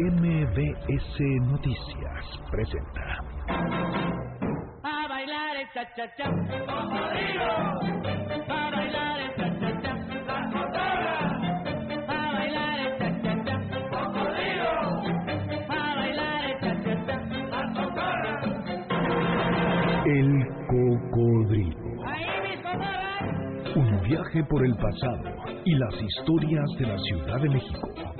MBS Noticias presenta. A bailar el cha cha cha, cocodrilo. A bailar el cha cha cha, la cotorra. A bailar el cha cha cha, cocodrilo. A bailar el cha cha cha, la cotorra. El cocodrilo. Ahí mis cotorras. Un viaje por el pasado y las historias de la Ciudad de México.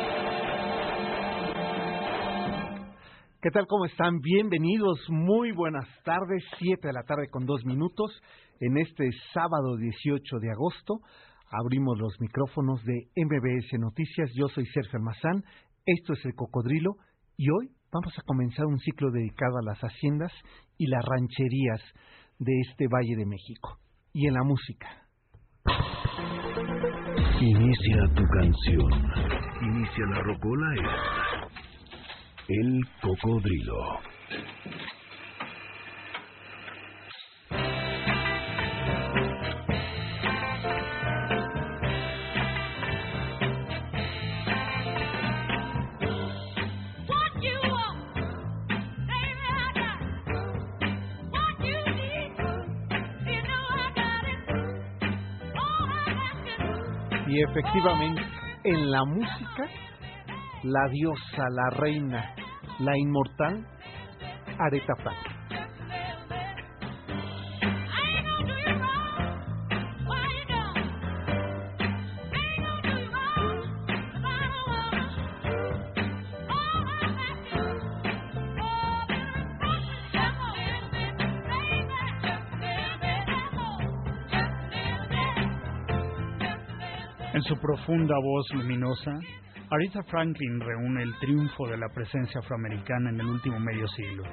¿Qué tal? ¿Cómo están? Bienvenidos, muy buenas tardes, 7 de la tarde con dos minutos. En este sábado 18 de agosto abrimos los micrófonos de MBS Noticias. Yo soy Sergio Almazán, esto es El Cocodrilo y hoy vamos a comenzar un ciclo dedicado a las haciendas y las rancherías de este Valle de México. Y en la música. Inicia tu canción. Inicia la rocola es El Cocodrilo. Y efectivamente, en la música, la diosa, la reina, la inmortal, Aretha Franklin. En su profunda voz luminosa, Aretha Franklin reúne el triunfo de la presencia afroamericana en el último medio siglo.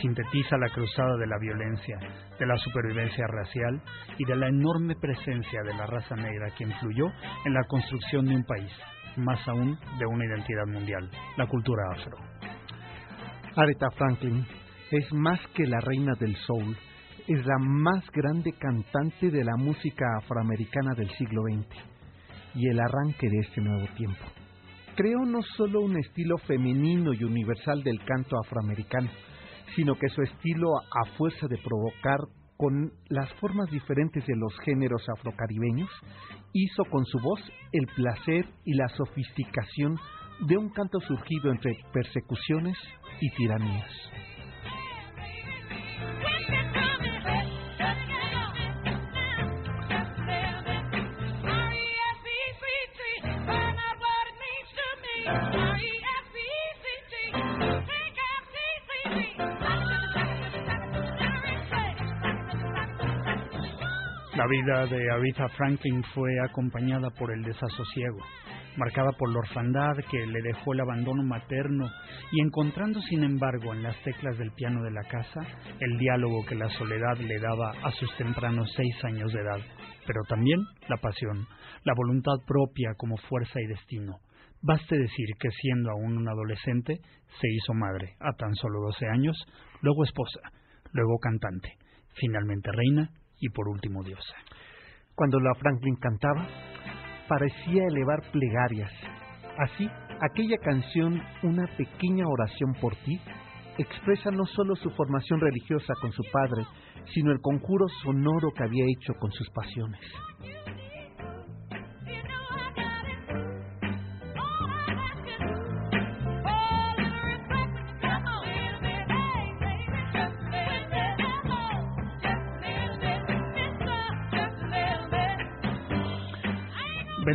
Sintetiza la cruzada de la violencia, de la supervivencia racial y de la enorme presencia de la raza negra que influyó en la construcción de un país, más aún de una identidad mundial, la cultura afro. Aretha Franklin es más que la reina del soul, es la más grande cantante de la música afroamericana del siglo XX y el arranque de este nuevo tiempo. Creó no solo un estilo femenino y universal del canto afroamericano, sino que su estilo, a fuerza de provocar con las formas diferentes de los géneros afrocaribeños, hizo con su voz el placer y la sofisticación de un canto surgido entre persecuciones y tiranías. La vida de Aretha Franklin fue acompañada por el desasosiego, marcada por la orfandad que le dejó el abandono materno y encontrando sin embargo en las teclas del piano de la casa el diálogo que la soledad le daba a sus tempranos seis años de edad, pero también la pasión, la voluntad propia como fuerza y destino. Baste decir que siendo aún un adolescente se hizo madre a tan solo 12 años, luego esposa, luego cantante, finalmente reina y por último diosa. Cuando la Franklin cantaba, parecía elevar plegarias. Así, aquella canción, Una pequeña oración por ti, expresa no solo su formación religiosa con su padre, sino el conjuro sonoro que había hecho con sus pasiones.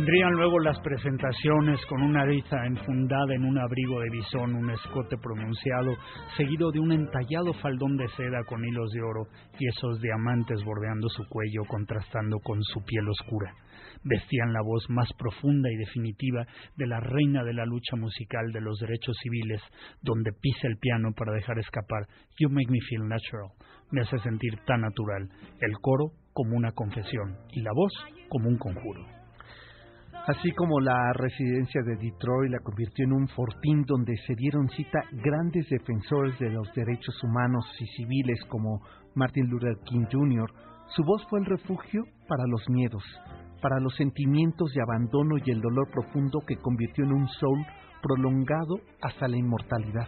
Vendrían luego las presentaciones con una Aretha enfundada en un abrigo de bisón, un escote pronunciado, seguido de un entallado faldón de seda con hilos de oro y esos diamantes bordeando su cuello contrastando con su piel oscura. Vestían la voz más profunda y definitiva de la reina de la lucha musical de los derechos civiles, donde pisa el piano para dejar escapar You Make Me Feel Natural, me hace sentir tan natural, el coro como una confesión y la voz como un conjuro. Así como la residencia de Detroit la convirtió en un fortín donde se dieron cita grandes defensores de los derechos humanos y civiles como Martin Luther King Jr., su voz fue el refugio para los miedos, para los sentimientos de abandono y el dolor profundo que convirtió en un soul prolongado hasta la inmortalidad.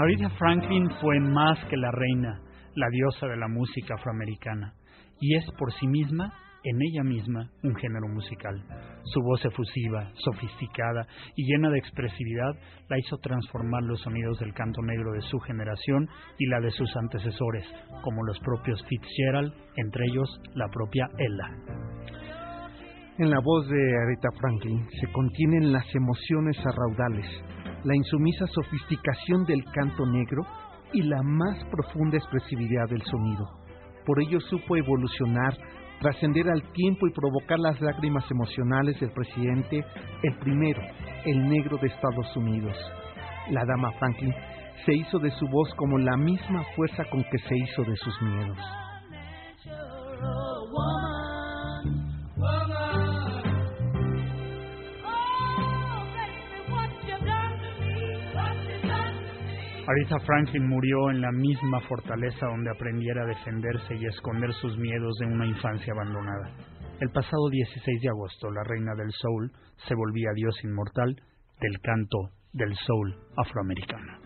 Aretha Franklin fue más que la reina, la diosa de la música afroamericana, y es por sí misma, en ella misma, un género musical. Su voz efusiva, sofisticada y llena de expresividad la hizo transformar los sonidos del canto negro de su generación y la de sus antecesores, como los propios Fitzgerald, entre ellos la propia Ella. En la voz de Aretha Franklin se contienen las emociones arraudales, la insumisa sofisticación del canto negro y la más profunda expresividad del sonido. Por ello supo evolucionar, trascender al tiempo y provocar las lágrimas emocionales del presidente, el primero, el negro de Estados Unidos. La dama Franklin se hizo de su voz como la misma fuerza con que se hizo de sus miedos. Aretha Franklin murió en la misma fortaleza donde aprendiera a defenderse y a esconder sus miedos de una infancia abandonada. El pasado 16 de agosto, la reina del soul se volvía dios inmortal del canto del soul afroamericano.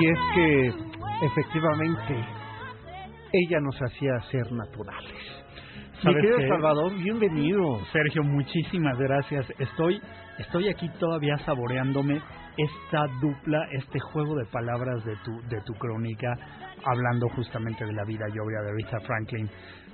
Y es que, efectivamente, ella nos hacía ser naturales. Mi ¿Sabes querido qué? Salvador, bienvenido. Sergio, muchísimas gracias. Estoy, estoy aquí todavía saboreándome esta dupla, este juego de palabras de tu, de tu crónica, hablando justamente de la vida y obra de Aretha Franklin,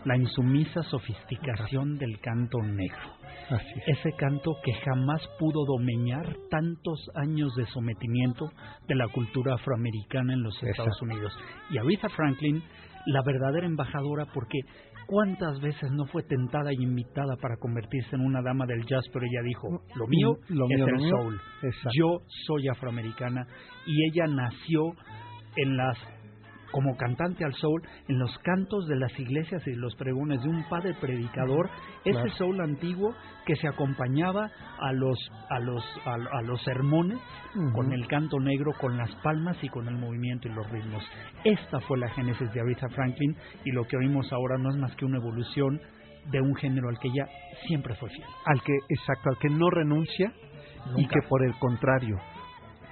la insumisa sofisticación del canto negro. Así es. Ese canto que jamás pudo domeñar tantos años de sometimiento de la cultura afroamericana en los Estados Exacto. Unidos. Y Aretha Franklin, la verdadera embajadora, porque cuántas veces no fue tentada y invitada para convertirse en una dama del jazz, pero ella dijo, lo mío Lo es mío, el soul. Yo soy afroamericana y ella nació en las como cantante al soul en los cantos de las iglesias y los pregones de un padre predicador ese Claro. soul antiguo que se acompañaba a los a los a, a los sermones con el canto negro con las palmas y con el movimiento y los ritmos esta fue la génesis de Aretha Franklin y lo que oímos ahora no es más que una evolución de un género al que ella siempre fue fiel Al que, exacto, al que no renuncia y que por el contrario,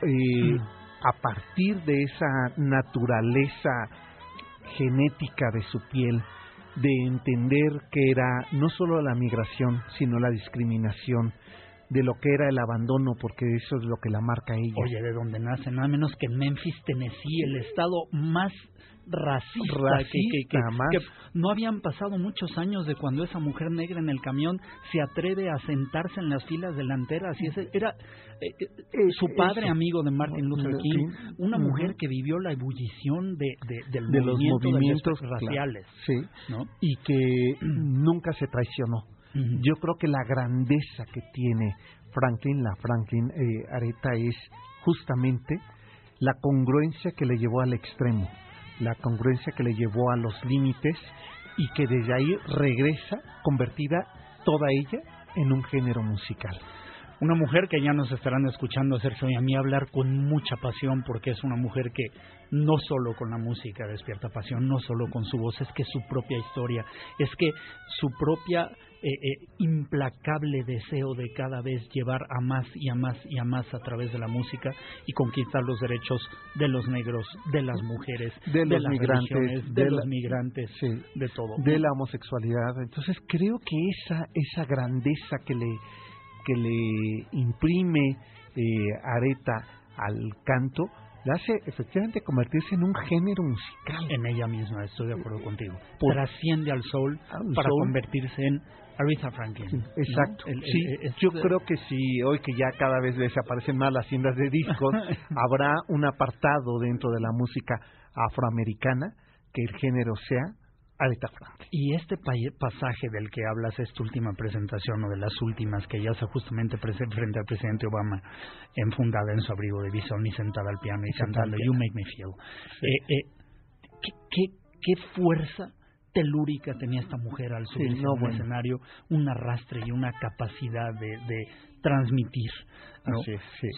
eh, Mm. A partir de esa naturaleza genética de su piel, de entender que era no solo la migración, sino la discriminación, de lo que era el abandono, porque eso es lo que la marca ella. Oye, de donde nace, nada menos que en Memphis, Tennessee, el estado más racista, que- que, que- Racista, que no habían pasado muchos años de cuando esa mujer negra en el camión se atreve a sentarse en las filas delanteras y ese era eh, eh, su padre eso. amigo de Martin Luther King, una mujer que vivió la ebullición de, de- del de los movimiento movimientos de las claro, raciales, sí, ¿no? y que nunca se traicionó. Yo creo que la grandeza que tiene Franklin, la Franklin eh, Areta, es justamente la congruencia que le llevó al extremo, la congruencia que le llevó a los límites y que desde ahí regresa convertida toda ella en un género musical. Una mujer que ya nos estarán escuchando, Sergio, y a mí hablar con mucha pasión, porque es una mujer que no solo con la música despierta pasión, no solo con su voz, es que su propia historia, es que su propia eh, eh, implacable deseo de cada vez llevar a más y a más y a más a través de la música y conquistar los derechos de los negros, de las mujeres, De los las migrantes, de, los migrantes, Sí. de todo. de la homosexualidad. Entonces creo que esa esa grandeza que le que le imprime eh, Areta al canto la hace efectivamente convertirse en un género musical. en ella misma, estoy de acuerdo contigo. Por- Trasciende al soul Al para soul. convertirse en Aretha Franklin. Exacto. El- el- sí, es- yo creo que sí, hoy que ya cada vez desaparecen más las tiendas de discos, habrá un apartado dentro de la música afroamericana que el género sea Y este pa- pasaje del que hablas, esta última presentación o de las últimas que ella hace justamente frente al presidente Obama, enfundada en su abrigo de bisón y sentada al piano y, cantando. You Make Me Feel. Sí. Eh, eh, ¿qué, qué, qué fuerza telúrica tenía esta mujer al subirse no, a un bueno. escenario, un arrastre y una capacidad de, de transmitir.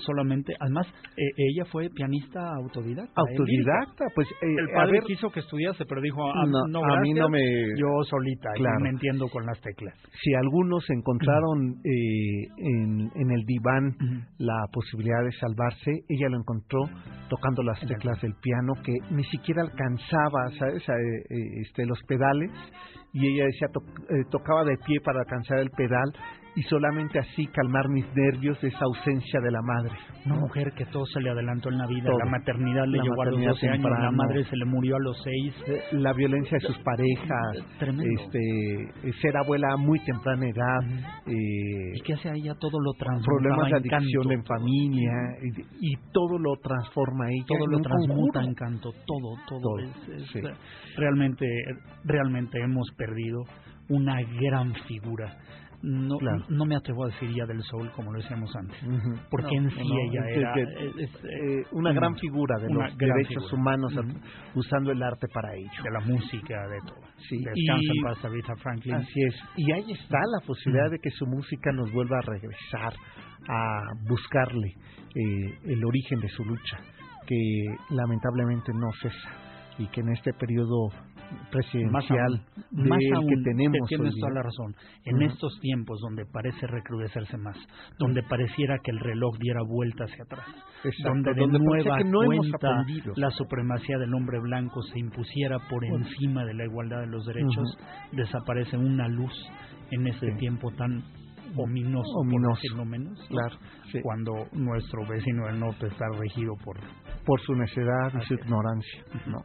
Solamente, además, eh, ella fue pianista autodidacta. ¿eh? Autodidacta, pues eh, El a padre ver, quiso que estudiase, pero dijo, ah, No, no, a mí no me- Yo solita, y Claro. me entiendo con las teclas. si algunos encontraron eh, en, en el diván la posibilidad de salvarse, ella lo encontró tocando las teclas del piano que ni siquiera alcanzaba, ¿sabes? A, este, los pedales y ella decía to- eh, tocaba de pie para alcanzar el pedal y solamente así calmar mis nervios de esa ausencia de la madre. Una mujer que todo se le adelantó en la vida, Todo. la maternidad le La llegó a los maternidad 12 años, la madre se le murió a los 6. Eh, La violencia de sus parejas, Tremendo. este, eh, ser abuela a muy temprana edad, Ujú. eh, ¿Y qué hace a ella? Todo lo transforma problemas de adicción en familia y, y todo lo transforma ella todo lo transmuta en canto, todo, todo. Todo, es- es, sí. realmente, realmente hemos perdido una gran figura. No, Claro. no me atrevo a decir ya del soul como lo decíamos antes, porque No, en sí no, ella es era que- es- es, eh, una una- gran figura de los derechos figura. humanos usando el arte para ello. de la música, de todo. Sí, Descansa y- en paz, Aretha Franklin. Así es. Y ahí está la posibilidad de que su música nos vuelva a regresar, a buscarle eh, el origen de su lucha, que lamentablemente no cesa y que en este periodo más presidencial aún, más que aún, tenemos te- tienes toda la razón. En estos tiempos donde parece recrudecerse más, donde pareciera que el reloj diera vuelta hacia atrás, Exacto, donde de donde nueva que no cuenta la supremacía del hombre blanco se impusiera por encima de la igualdad de los derechos, desaparece una luz en este Sí. tiempo tan ominoso, por Ominoso. decirlo menos, ¿no? Claro, sí. cuando nuestro vecino del norte está regido por por su necedad y su ignorancia, ¿no?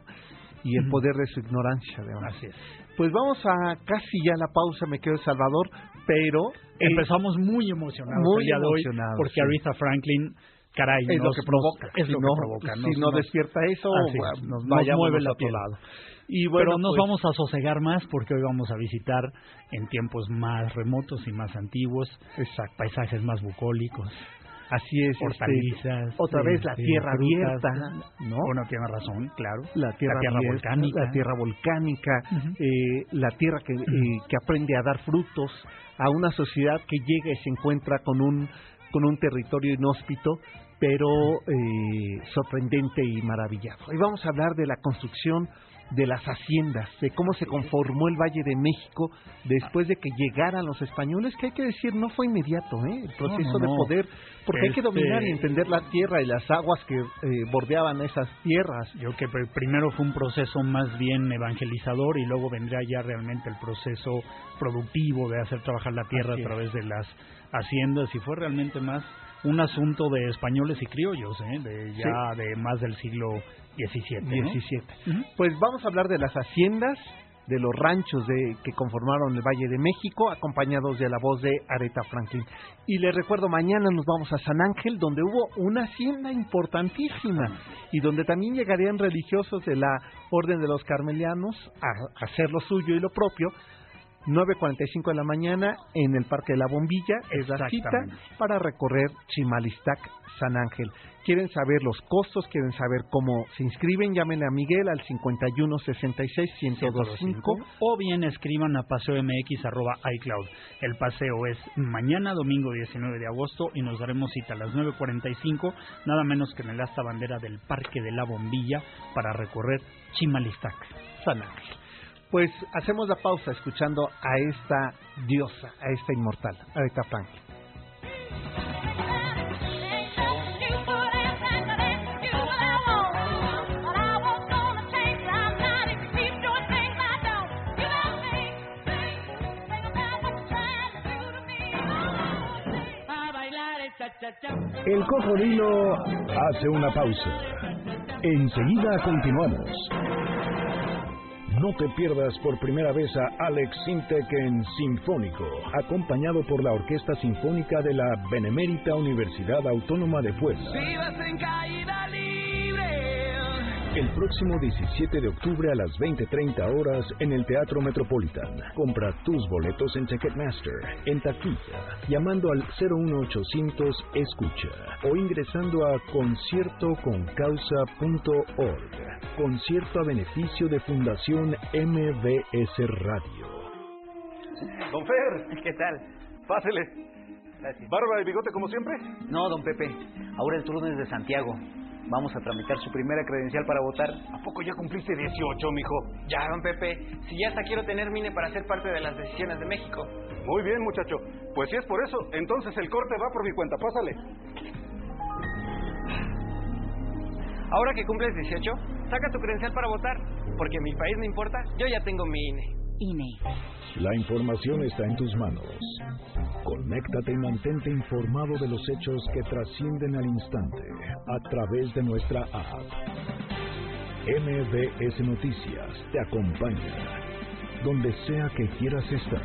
Y el poder de su ignorancia, además. así es. Pues vamos a casi ya la pausa, me quedo Salvador, pero Empezamos muy emocionados muy el día de hoy emocionados, porque sí. Aretha Franklin, caray, es lo que provoca. es si lo no, que provoca. Si no nos- despierta eso, es, nos- nos mueve a otro lado. Y bueno, Pero nos pues, vamos a sosegar más porque hoy vamos a visitar en tiempos más remotos y más antiguos, Exacto. paisajes más bucólicos, Así es. este, otra vez la este, tierra frutas. abierta, ¿no? Bueno, tiene razón, claro. la tierra, tierra abierta, volcánica. la tierra volcánica, eh, la tierra que, eh, que aprende a dar frutos a una sociedad que llega y se encuentra con un con un territorio inhóspito, pero eh, sorprendente y maravillado. Hoy vamos a hablar de la construcción de las haciendas, de cómo se conformó el Valle de México después de que llegaran los españoles, que hay que decir no fue inmediato, ¿eh? el proceso no, de no. poder, porque hay que Este- dominar y entender la tierra y las aguas que eh, bordeaban esas tierras. Yo creo que pr- primero fue un proceso más bien evangelizador y luego vendría ya realmente el proceso productivo de hacer trabajar la tierra a través de las haciendas y fue realmente más un asunto de españoles y criollos, ¿eh? de ya de más del siglo XVII. ¿no? 17. Ujú. Pues vamos a hablar de las haciendas, de los ranchos de, que conformaron el Valle de México, acompañados de la voz de Aretha Franklin. Y les recuerdo, mañana nos vamos a San Ángel, donde hubo una hacienda importantísima y donde también llegarían religiosos de la Orden de los Carmelianos a, a hacer lo suyo y lo propio. 9.45 de la mañana en el Parque de la Bombilla es la cita para recorrer Chimalistac San Ángel. ¿Quieren saber los costos? ¿Quieren saber cómo se inscriben? Llámenle a Miguel al 51 66 1025 o bien escriban a paseomx.icloud. El paseo es mañana, domingo 19 de agosto, y nos daremos cita a las 9.45, nada menos que en el asta bandera del Parque de la Bombilla, para recorrer Chimalistac. San Ángel. Pues hacemos la pausa escuchando a esta diosa, a esta inmortal, Aretha Franklin. El cocodrilo hace una pausa. Enseguida continuamos. No te pierdas por primera vez a Alex Sintek en Sinfónico, acompañado por la Orquesta Sinfónica de la Benemérita Universidad Autónoma de Puebla. El próximo 17 de octubre a las 20.30 horas en el Teatro Metropolitan. Compra tus boletos en Ticketmaster, en taquilla, llamando al 01800 Escucha o ingresando a conciertoconcausa.org. Concierto a beneficio de Fundación MBS Radio. Don Fer, ¿Qué tal? pásele. Gracias. ¿Barba y bigote como siempre? No, don Pepe. Ahora el turno es de Santiago. Vamos a tramitar su primera credencial para votar. ¿A poco ya cumpliste 18, mijo? Ya, don Pepe. Si ya hasta quiero tener mine para ser parte de las decisiones de México. Muy bien, muchacho. Pues si es por eso, entonces el corte va por mi cuenta. Pásale. Ahora que cumples 18, saca tu credencial para votar. Porque mi país no importa, yo ya tengo mi INE. La información está en tus manos. Conéctate y mantente informado de los hechos que trascienden al instante a través de nuestra app. MBS Noticias te acompaña donde sea que quieras estar.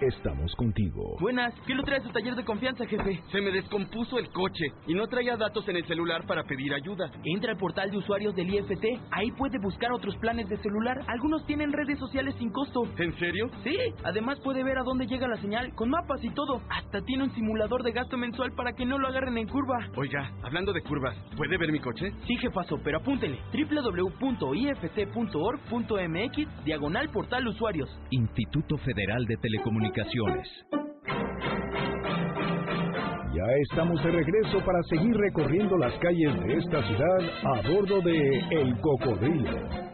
Estamos contigo. Buenas, ¿qué lo trae a su taller de confianza, jefe? Se me descompuso el coche y no traía datos en el celular para pedir ayuda. Entra al portal de usuarios del IFT. Ahí puede buscar otros planes de celular. Algunos tienen redes sociales sin costo. ¿En serio? Sí. Además puede ver a dónde llega la señal, con mapas y todo. Hasta tiene un simulador de gasto mensual para que no lo agarren en curva. Oiga, hablando de curvas, ¿puede ver mi coche? Sí, jefazo, pero apúntele. www.ift.org.mx Diagonal Portal Usuarios. Instituto Federal de Telecomunicaciones. Ya estamos de regreso para seguir recorriendo las calles de esta ciudad a bordo de El Cocodrilo.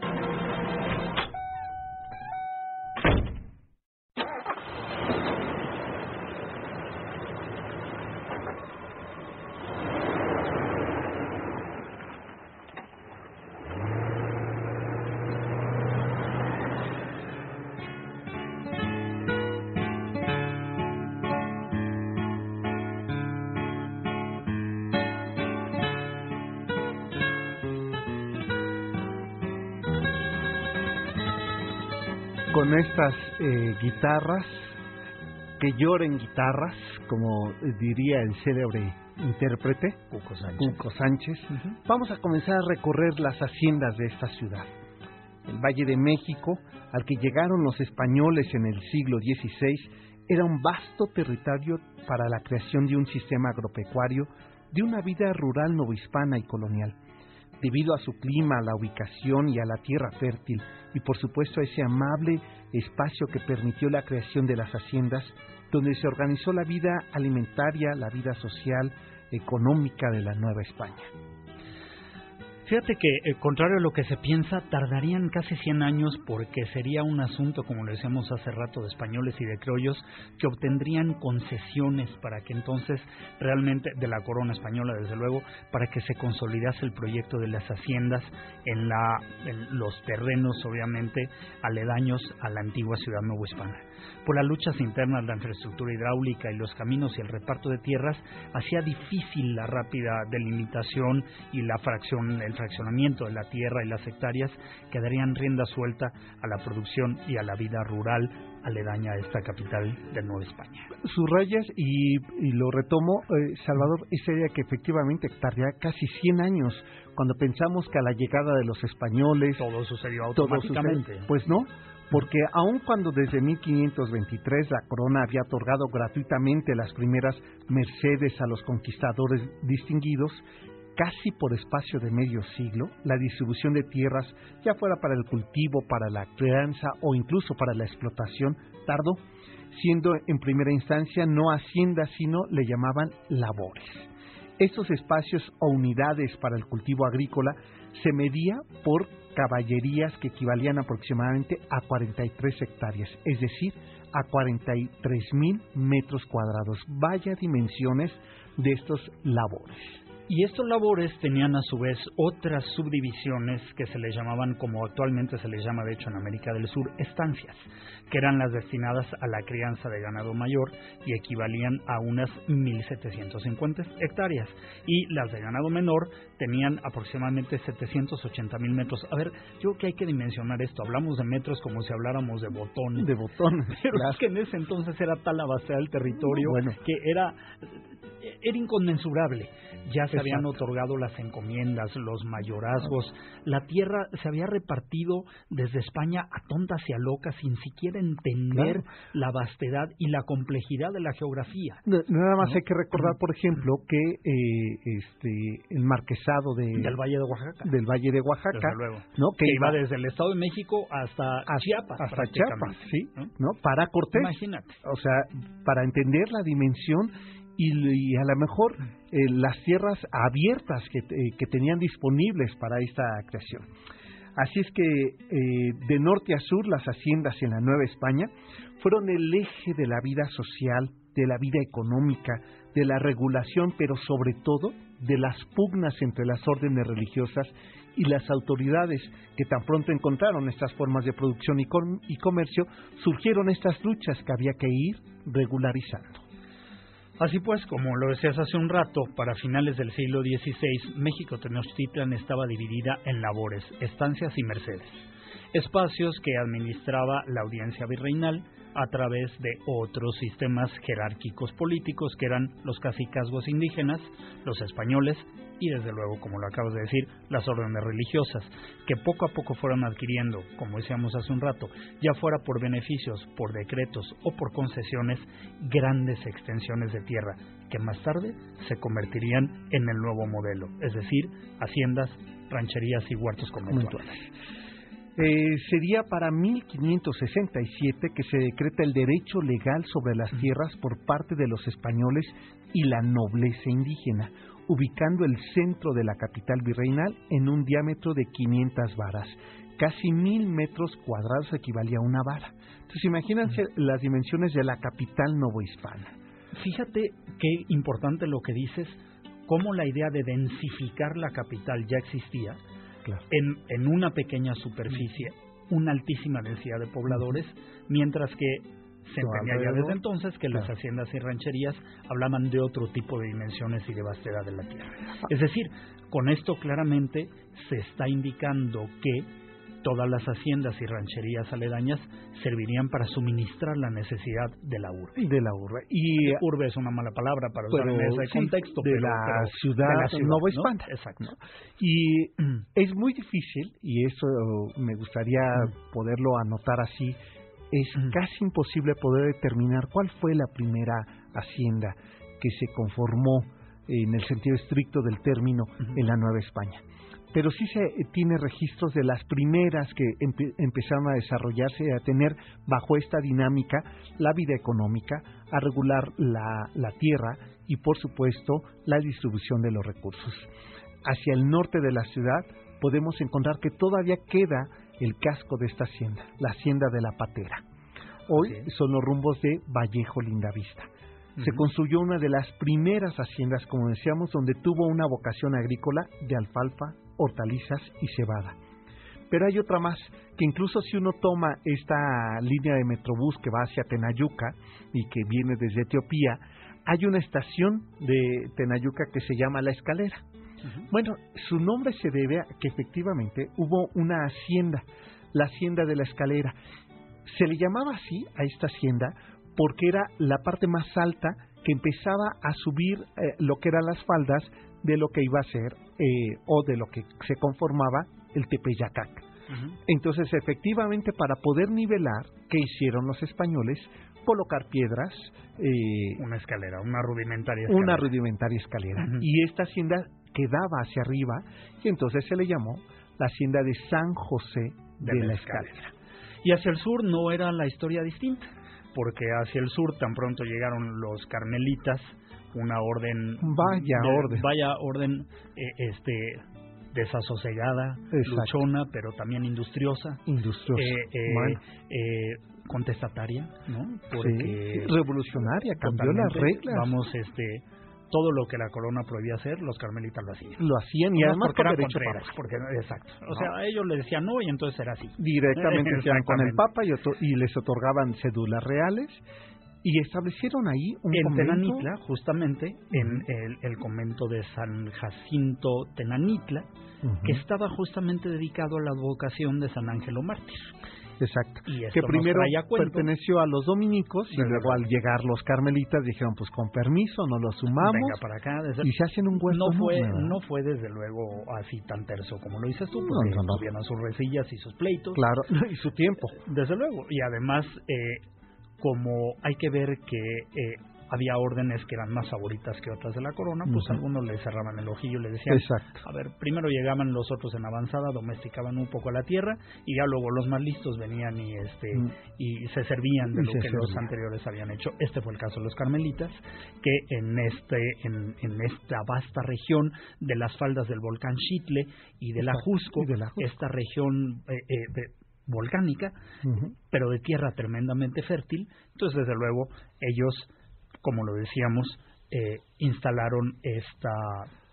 Eh, guitarras, que lloren guitarras, como diría el célebre intérprete, Cuco Sánchez. Cuco Sánchez, vamos a comenzar a recorrer las haciendas de esta ciudad. El Valle de México, al que llegaron los españoles en el siglo XVI, era un vasto territorio para la creación de un sistema agropecuario, de una vida rural novohispana y colonial. Debido a su clima, a la ubicación y a la tierra fértil, y por supuesto a ese amable espacio que permitió la creación de las haciendas, donde se organizó la vida alimentaria, la vida social, económica de la Nueva España. Fíjate que, eh, contrario a lo que se piensa, tardarían casi 100 años porque sería un asunto, como lo decíamos hace rato, de españoles y de criollos que obtendrían concesiones para que entonces realmente, de la corona española desde luego, para que se consolidase el proyecto de las haciendas en, la, en los terrenos, obviamente, aledaños a la antigua ciudad novohispana. Por las luchas internas, la infraestructura hidráulica y los caminos y el reparto de tierras hacía difícil la rápida delimitación y la fracción, el fraccionamiento de la tierra y las hectáreas quedarían rienda suelta a la producción y a la vida rural aledaña a esta capital de Nueva España. Subrayas y, y lo retomo, eh, Salvador, esa idea que efectivamente tardaría casi 100 años cuando pensamos que a la llegada de los españoles Todo sucedió todo automáticamente. sucede. Pues no, porque aun cuando desde 1523 la corona había otorgado gratuitamente las primeras mercedes a los conquistadores distinguidos, casi por espacio de medio siglo, la distribución de tierras, ya fuera para el cultivo, para la crianza o incluso para la explotación, tardó, siendo en primera instancia no haciendas, sino le llamaban labores. Estos espacios o unidades para el cultivo agrícola se medía por caballerías que equivalían aproximadamente a 43 hectáreas, es decir, a 43 mil metros cuadrados. Vaya dimensiones de estos labores. Y estos labores tenían a su vez otras subdivisiones que se les llamaban, como actualmente se les llama de hecho en América del Sur, estancias, que eran las destinadas a la crianza de ganado mayor y equivalían a unas 1.750 hectáreas. Y las de ganado menor tenían aproximadamente 780 mil metros. A ver, yo creo que hay que dimensionar esto. Hablamos de metros como si habláramos de botón. De botón. Pero claro. es que en ese entonces era tal la vastedad del territorio Bueno. que era, era inconmensurable. Ya se habían otorgado las encomiendas, los mayorazgos. La tierra se había repartido desde España a tontas y a locas sin siquiera entender Claro. la vastedad y la complejidad de la geografía. Nada más ¿No? hay que recordar, por ejemplo, que eh, este el marquesado de, Del Valle de Oaxaca. del Valle de Oaxaca, Desde luego. ¿no? Que iba desde el Estado de México hasta Chiapas. hasta Chiapas, sí, ¿no? ¿no? Para Cortés. Imagínate. O sea, para entender la dimensión y, a lo mejor eh, las tierras abiertas que, eh, que tenían disponibles para esta creación. Así es que eh, de norte a sur las haciendas en la Nueva España fueron el eje de la vida social, de la vida económica, de la regulación, pero sobre todo de las pugnas entre las órdenes religiosas y las autoridades que tan pronto encontraron estas formas de producción y, com- y comercio, surgieron estas luchas que había que ir regularizando. Así pues, como lo decías hace un rato, para finales del siglo XVI, México Tenochtitlan estaba dividida en labores, estancias y mercedes, espacios que administraba la audiencia virreinal a través de otros sistemas jerárquicos políticos que eran los cacicazgos indígenas, los españoles y desde luego, como lo acabas de decir, las órdenes religiosas, que poco a poco fueron adquiriendo, como decíamos hace un rato, ya fuera por beneficios, por decretos o por concesiones, grandes extensiones de tierra, que más tarde se convertirían en el nuevo modelo, es decir, haciendas, rancherías y huertos conventuales. Eh, sería para 1567 que se decreta el derecho legal sobre las tierras por parte de los españoles y la nobleza indígena, ubicando el centro de la capital virreinal en un diámetro de 500 varas. Casi mil metros cuadrados equivalía a una vara. Entonces imagínense las dimensiones de la capital novohispana. Fíjate qué importante lo que dices, cómo la idea de densificar la capital ya existía Claro. en, en una pequeña superficie, una altísima densidad de pobladores, mientras que se entendía ya desde entonces que las haciendas y rancherías hablaban de otro tipo de dimensiones y de vastedad de la tierra. Es decir, con esto claramente se está indicando que todas las haciendas y rancherías aledañas servirían para suministrar la necesidad de la urbe. De la urbe. Y urbe es una mala palabra para usar en ese sí, contexto, de, pero- la pero ciudad, de la ciudad, Nueva ¿no? Hispana. Exacto. ¿no? Y es muy difícil, y eso me gustaría poderlo anotar así, es casi imposible poder determinar cuál fue la primera hacienda que se conformó en el sentido estricto del término en la Nueva España. Pero sí se eh, tiene registros de las primeras que empe- empezaron a desarrollarse y a tener bajo esta dinámica la vida económica, a regular la, la tierra y por supuesto la distribución de los recursos. Hacia el norte de la ciudad podemos encontrar que todavía queda el casco de esta hacienda, la hacienda de la Patera. Hoy son los rumbos de Vallejo Lindavista. Se construyó una de las primeras haciendas, como decíamos, donde tuvo una vocación agrícola de alfalfa, hortalizas y cebada. Pero hay otra más, que incluso si uno toma esta línea de Metrobús que va hacia Tenayuca y que viene desde Etiopía, hay una estación de Tenayuca que se llama La Escalera. Bueno, su nombre se debe a que efectivamente hubo una hacienda, la hacienda de la escalera. Se le llamaba así a esta hacienda porque era la parte más alta que empezaba a subir eh, lo que eran las faldas de lo que iba a ser eh, o de lo que se conformaba el Tepeyacac. Entonces, efectivamente, para poder nivelar, ¿qué hicieron los españoles? Colocar piedras. Eh, una escalera, una rudimentaria escalera. Una rudimentaria escalera. Y esta hacienda quedaba hacia arriba y entonces se le llamó la hacienda de San José de, la, escalera. Y hacia el sur no era la historia distinta, porque hacia el sur tan pronto llegaron los carmelitas, una orden vaya orden vaya orden eh, este desasosegada, luchona, pero también industriosa. Industriosa. Eh, eh, contestataria, ¿no? Porque revolucionaria, cambió las reglas. Vamos, este, todo lo que la corona prohibía hacer, los carmelitas lo hacían. Lo hacían y además porque por derecho porque exacto. O sea, a ellos les decían no y entonces era así. Directamente con el Papa y, y les otorgaban cédulas reales y establecieron ahí un en convento. Tenanitla, justamente, en el, el, convento de San Jacinto Tenanitla, que estaba justamente dedicado a la advocación de San Ángelo Mártir. Exacto. Y que primero perteneció a los dominicos y luego al llegar los carmelitas dijeron pues con permiso no lo sumamos Venga para acá, y se hacen un huerto no fue nuevo. no fue desde luego así tan terso como lo dices tú porque no, no, no. tuvieron sus resillas y sus pleitos claro y su tiempo desde luego y además eh, como hay que ver que eh, había órdenes que eran más favoritas que otras de la corona, pues algunos le cerraban el ojillo, le decían, Exacto. a ver, primero llegaban los otros en avanzada, domesticaban un poco la tierra y ya luego los más listos venían y este Mm. y se servían de Y lo se que los anteriores habían hecho. Este fue el caso de los carmelitas, que en este en, en esta vasta región de las faldas del volcán Chitle y de la Exacto, Jusco, y de la Jusco. esta región eh, eh, de- volcánica, pero de tierra tremendamente fértil. Entonces, desde luego, ellos, como lo decíamos, eh, instalaron esta,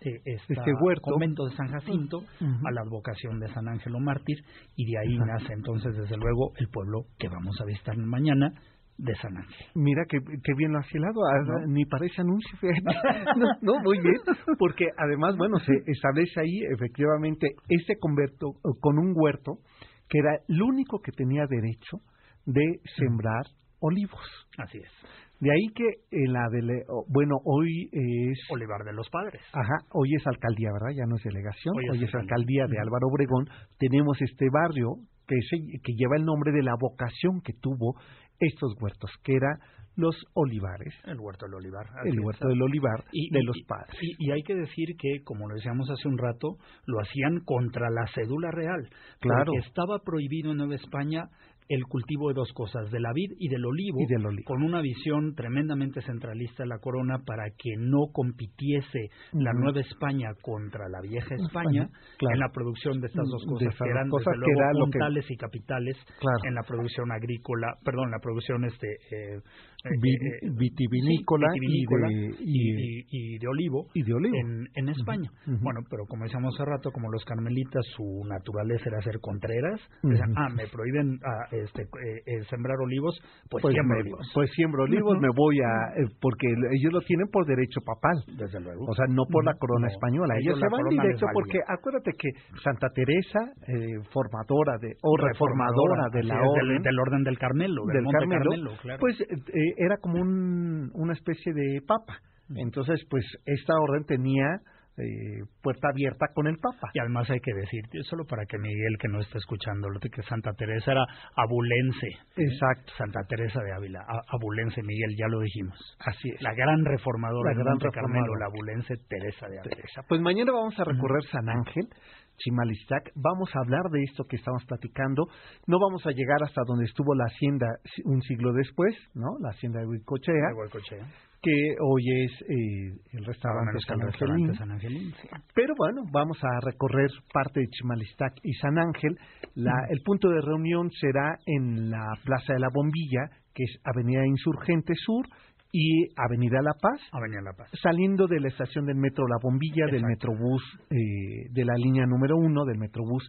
eh, esta Este huerto. convento de San Jacinto a la advocación de San Ángelo Mártir y de ahí nace entonces, desde luego, el pueblo que vamos a visitar mañana de San Ángel. Mira que, que bien lo has hilado, ah, ¿No? ni parece anuncio. no, no, muy bien, porque además, bueno, se establece ahí efectivamente este converto eh, con un huerto que era el único que tenía derecho de sembrar olivos. Así es. De ahí que en la dele, bueno, hoy es Olivar de los Padres. Ajá, hoy es alcaldía, ¿verdad? Ya no es delegación, Hoy hoy es es, alcaldía. alcaldía de Álvaro Obregón. Tenemos este barrio que, se- que lleva el nombre de la vocación que tuvo estos huertos, que era los olivares, El huerto del olivar. el huerto del olivar Y- de y- los padres. Y, y hay que decir que, como lo decíamos hace un rato, lo hacían contra la cédula real. Claro. Porque estaba prohibido en Nueva España el cultivo de dos cosas, de la vid y del olivo, Y del olivo. con una visión tremendamente centralista de la corona para que no compitiese la. Nueva España contra la vieja España claro. en la producción de estas dos De cosas, esas que eran cosas desde que luego era que- y capitales Claro. en la producción agrícola, perdón, la producción este eh, eh, Vi- eh, vitivinícola y de- y, y- y- y de olivo y de olivo. en, en España. Bueno, pero como decíamos hace rato, como los carmelitas, su naturaleza era ser contreras, decían, ah, me prohíben ah, este, eh, eh, sembrar olivos, pues, Pues, siembro me, olivos. pues siembro olivos, me voy a... eh, porque ellos lo tienen por derecho papal. Desde luego. O sea, no por la corona No, española. Ellos ellos se van directo porque acuérdate que Santa Teresa, eh, formadora de, o reformadora de la del- orden, del, orden del Carmelo, del, del Monte Carmelo, Carmelo, claro. pues eh, era como un, una especie de papa. Entonces, pues esta orden tenía eh, puerta abierta con el papa. Y además hay que decir, solo para que Miguel que no está escuchando, lo que Santa Teresa era abulense. ¿eh? Exacto. Santa Teresa de Ávila, a- abulense, Miguel, ya lo dijimos. Así es. La gran reformadora La gran Carmelo, la abulense Teresa de Ávila. Teresa. Pues mañana vamos a recorrer San Ángel, Chimalistac. Vamos a hablar de esto que estamos platicando. No vamos a llegar hasta donde estuvo la hacienda un siglo después, ¿no? La hacienda de Huicochea, que hoy es eh, el restaurante San el Angelín. restaurante San Angelín, sí. Pero bueno, vamos a recorrer parte de Chimalistac y San Ángel. La- el punto de reunión será en la Plaza de la Bombilla, que es Avenida Insurgente Sur y Avenida La Paz, Avenida La Paz. saliendo de la estación del Metro La Bombilla, del. Metrobús, eh, de la línea número uno del Metrobús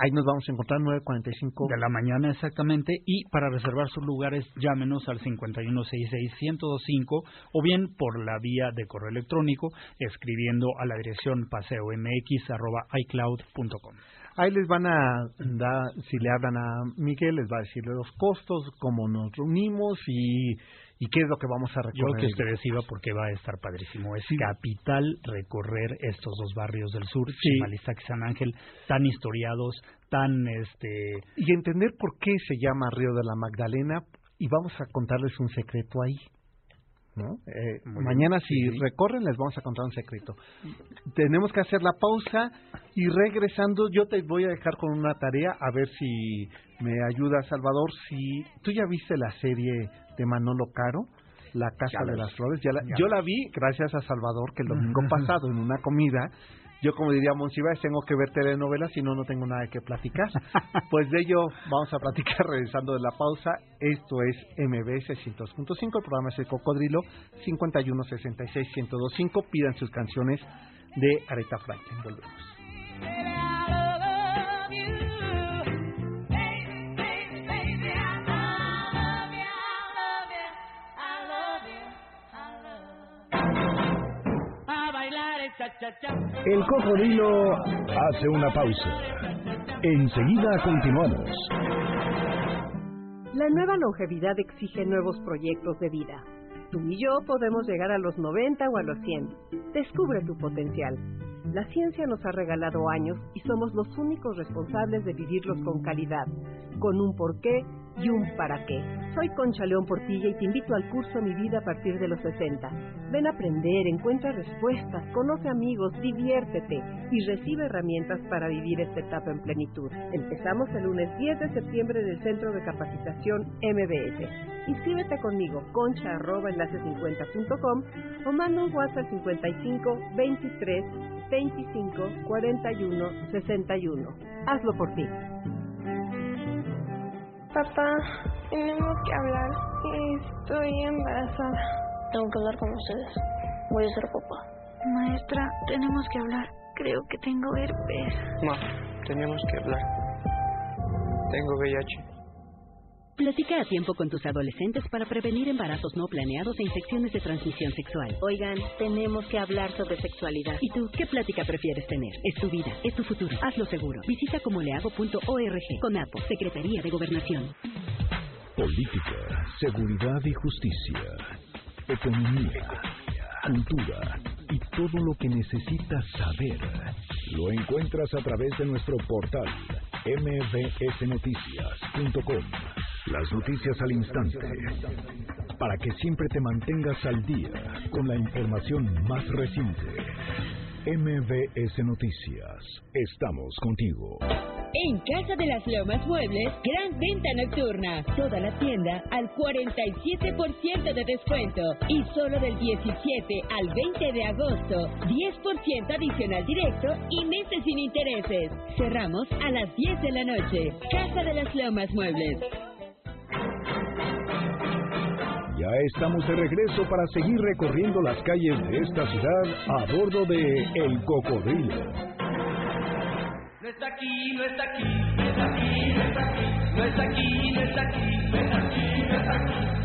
Ahí nos vamos a encontrar 9.45 de la mañana exactamente y para reservar sus lugares llámenos al 5166-1025 o bien por la vía de correo electrónico escribiendo a la dirección paseomx.icloud.com. Ahí les van a dar, si le hablan a Miguel, les va a decir los costos, cómo nos reunimos y, y qué es lo que vamos a Yo recorrer. que ustedes iba porque va a estar padrísimo. Es capital recorrer estos dos barrios del sur, Sí. Chimalistac y San Ángel, tan historiados, tan este Y entender por qué se llama Río de la Magdalena y vamos a contarles un secreto ahí. ¿No? Eh, mañana si Sí, recorren les vamos a contar un secreto. Tenemos que hacer la pausa y regresando yo te voy a dejar con una tarea a ver si me ayuda Salvador. Si tú ya viste la serie de Manolo Caro, La Casa Ya de las Flores, ya la- Ya yo la vi gracias a Salvador que el domingo pasado en una comida yo como diría Monsiváis tengo que ver telenovelas si no no tengo nada que platicar. Pues de ello vamos a platicar regresando de la pausa. Esto es MBS 102.5, el programa es El Cocodrilo 5166-1025. Pidan sus canciones de Aretha Franklin. Volvemos. El cocodrilo hace una pausa. Enseguida continuamos. La nueva longevidad exige nuevos proyectos de vida. Tú y yo podemos llegar a los 90 o a los 100. Descubre tu potencial. La ciencia nos ha regalado años y somos los únicos responsables de vivirlos con calidad, con un porqué y un para qué. Soy Concha León Portilla y te invito al curso Mi Vida a partir de los 60. Ven a aprender, encuentra respuestas, conoce amigos, diviértete y recibe herramientas para vivir esta etapa en plenitud. Empezamos el lunes 10 de septiembre en el Centro de Capacitación MBS. Inscríbete conmigo, concha arroba enlace50.com o manda un WhatsApp al 55 23 25 41 61. Hazlo por ti. Papá, tenemos que hablar. Estoy embarazada. Tengo que hablar con ustedes. Voy a ser papá. Maestra, tenemos que hablar. Creo que tengo herpes. Ma, tenemos que hablar. Tengo VIH. Platica a tiempo con tus adolescentes para prevenir embarazos no planeados e infecciones de transmisión sexual. Oigan, tenemos que hablar sobre sexualidad. ¿Y tú qué plática prefieres tener? Es tu vida, es tu futuro. Hazlo seguro. Visita comoleago.org. CONAPO, Secretaría de Gobernación. Política, seguridad y justicia. Economía, cultura y todo lo que necesitas saber. Lo encuentras a través de nuestro portal mbsnoticias.com. Las noticias al instante. Para que siempre te mantengas al día con la información más reciente. MBS Noticias. Estamos contigo. En Casa de las Lomas Muebles, gran venta nocturna. Toda la tienda al 47% de descuento. Y solo del 17 al 20 de agosto, 10% adicional directo y meses sin intereses. Cerramos a las 10 de la noche. Casa de las Lomas Muebles. Ya estamos de regreso para seguir recorriendo las calles de esta ciudad a bordo de El Cocodrilo. No está aquí, no está aquí, no está aquí, no está aquí, no está aquí, no está aquí, no está aquí,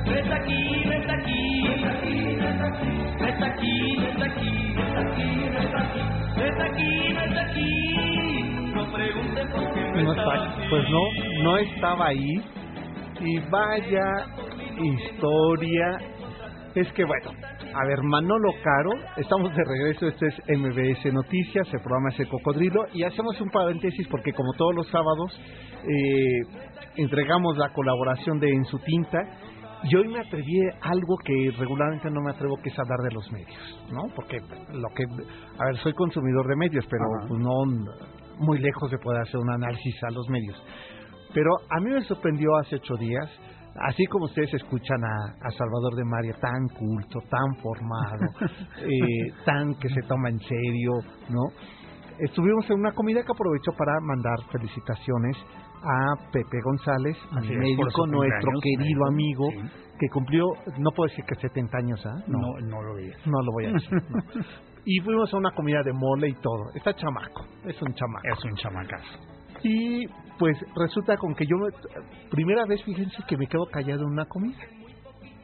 no está aquí, no está aquí, no está aquí, no está aquí, no está aquí, no está aquí, no está aquí, no está aquí, no está aquí, no está aquí, no pregunten por qué No está- pues no, no estaba ahí. Y vaya historia. Es que bueno, a ver, Manolo Caro, estamos de regreso, este es MBS Noticias, el programa es El Cocodrilo, y hacemos un paréntesis porque como todos los sábados, eh, entregamos la colaboración de En su tinta, y hoy me atreví a algo que regularmente no me atrevo, que es hablar de los medios, ¿no? Porque lo que, a ver, soy consumidor de medios, pero pues no muy lejos de poder hacer un análisis a los medios. Pero a mí me sorprendió hace ocho días, así como ustedes escuchan a, a Salvador de María, tan culto, tan formado, eh, tan que se toma en serio, ¿no? Estuvimos en una comida que aprovechó para mandar felicitaciones a Pepe González, Así médico, nuestro querido amigo, sí. que cumplió, no puedo decir que 70 años, ¿ah? No, no lo digas. No lo voy a decir. no. Y fuimos a una comida de mole y todo. Está chamaco, es un chamaco. Es un chamacazo. Y pues resulta con que yo, me- primera vez, fíjense que me quedo callado en una comida.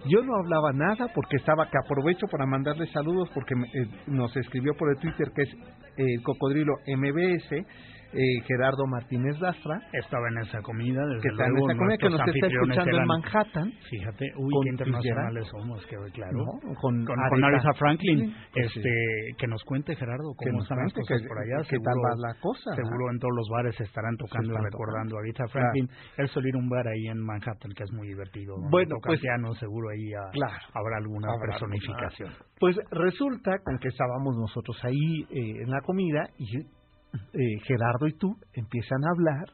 Yo no hablaba nada porque estaba, que aprovecho para mandarle saludos porque me- eh, nos escribió por el Twitter que es eh, el cocodrilo MBS, eh, Gerardo Martínez Lastra. Estaba en esa comida, desde que está en luego, esa comida, que nos está escuchando en eran- Manhattan. Fíjate, uy, qué internacionales somos, que claro. ¿no? Con, con, Aretha con Aretha Franklin, Pues este, que nos cuente Gerardo cómo están las cosas que- por allá. qué tal seguro, va la cosa. Seguro en todos los bares estarán tocando y recordando a Aretha Franklin. Él suele ir a un bar ahí en Manhattan que es muy divertido. Bueno, pues- piano, seguro ahí ah, Claro. habrá alguna Habrá personificación. Pues resulta con que estábamos nosotros ahí eh, en la comida y eh, Gerardo y tú empiezan a hablar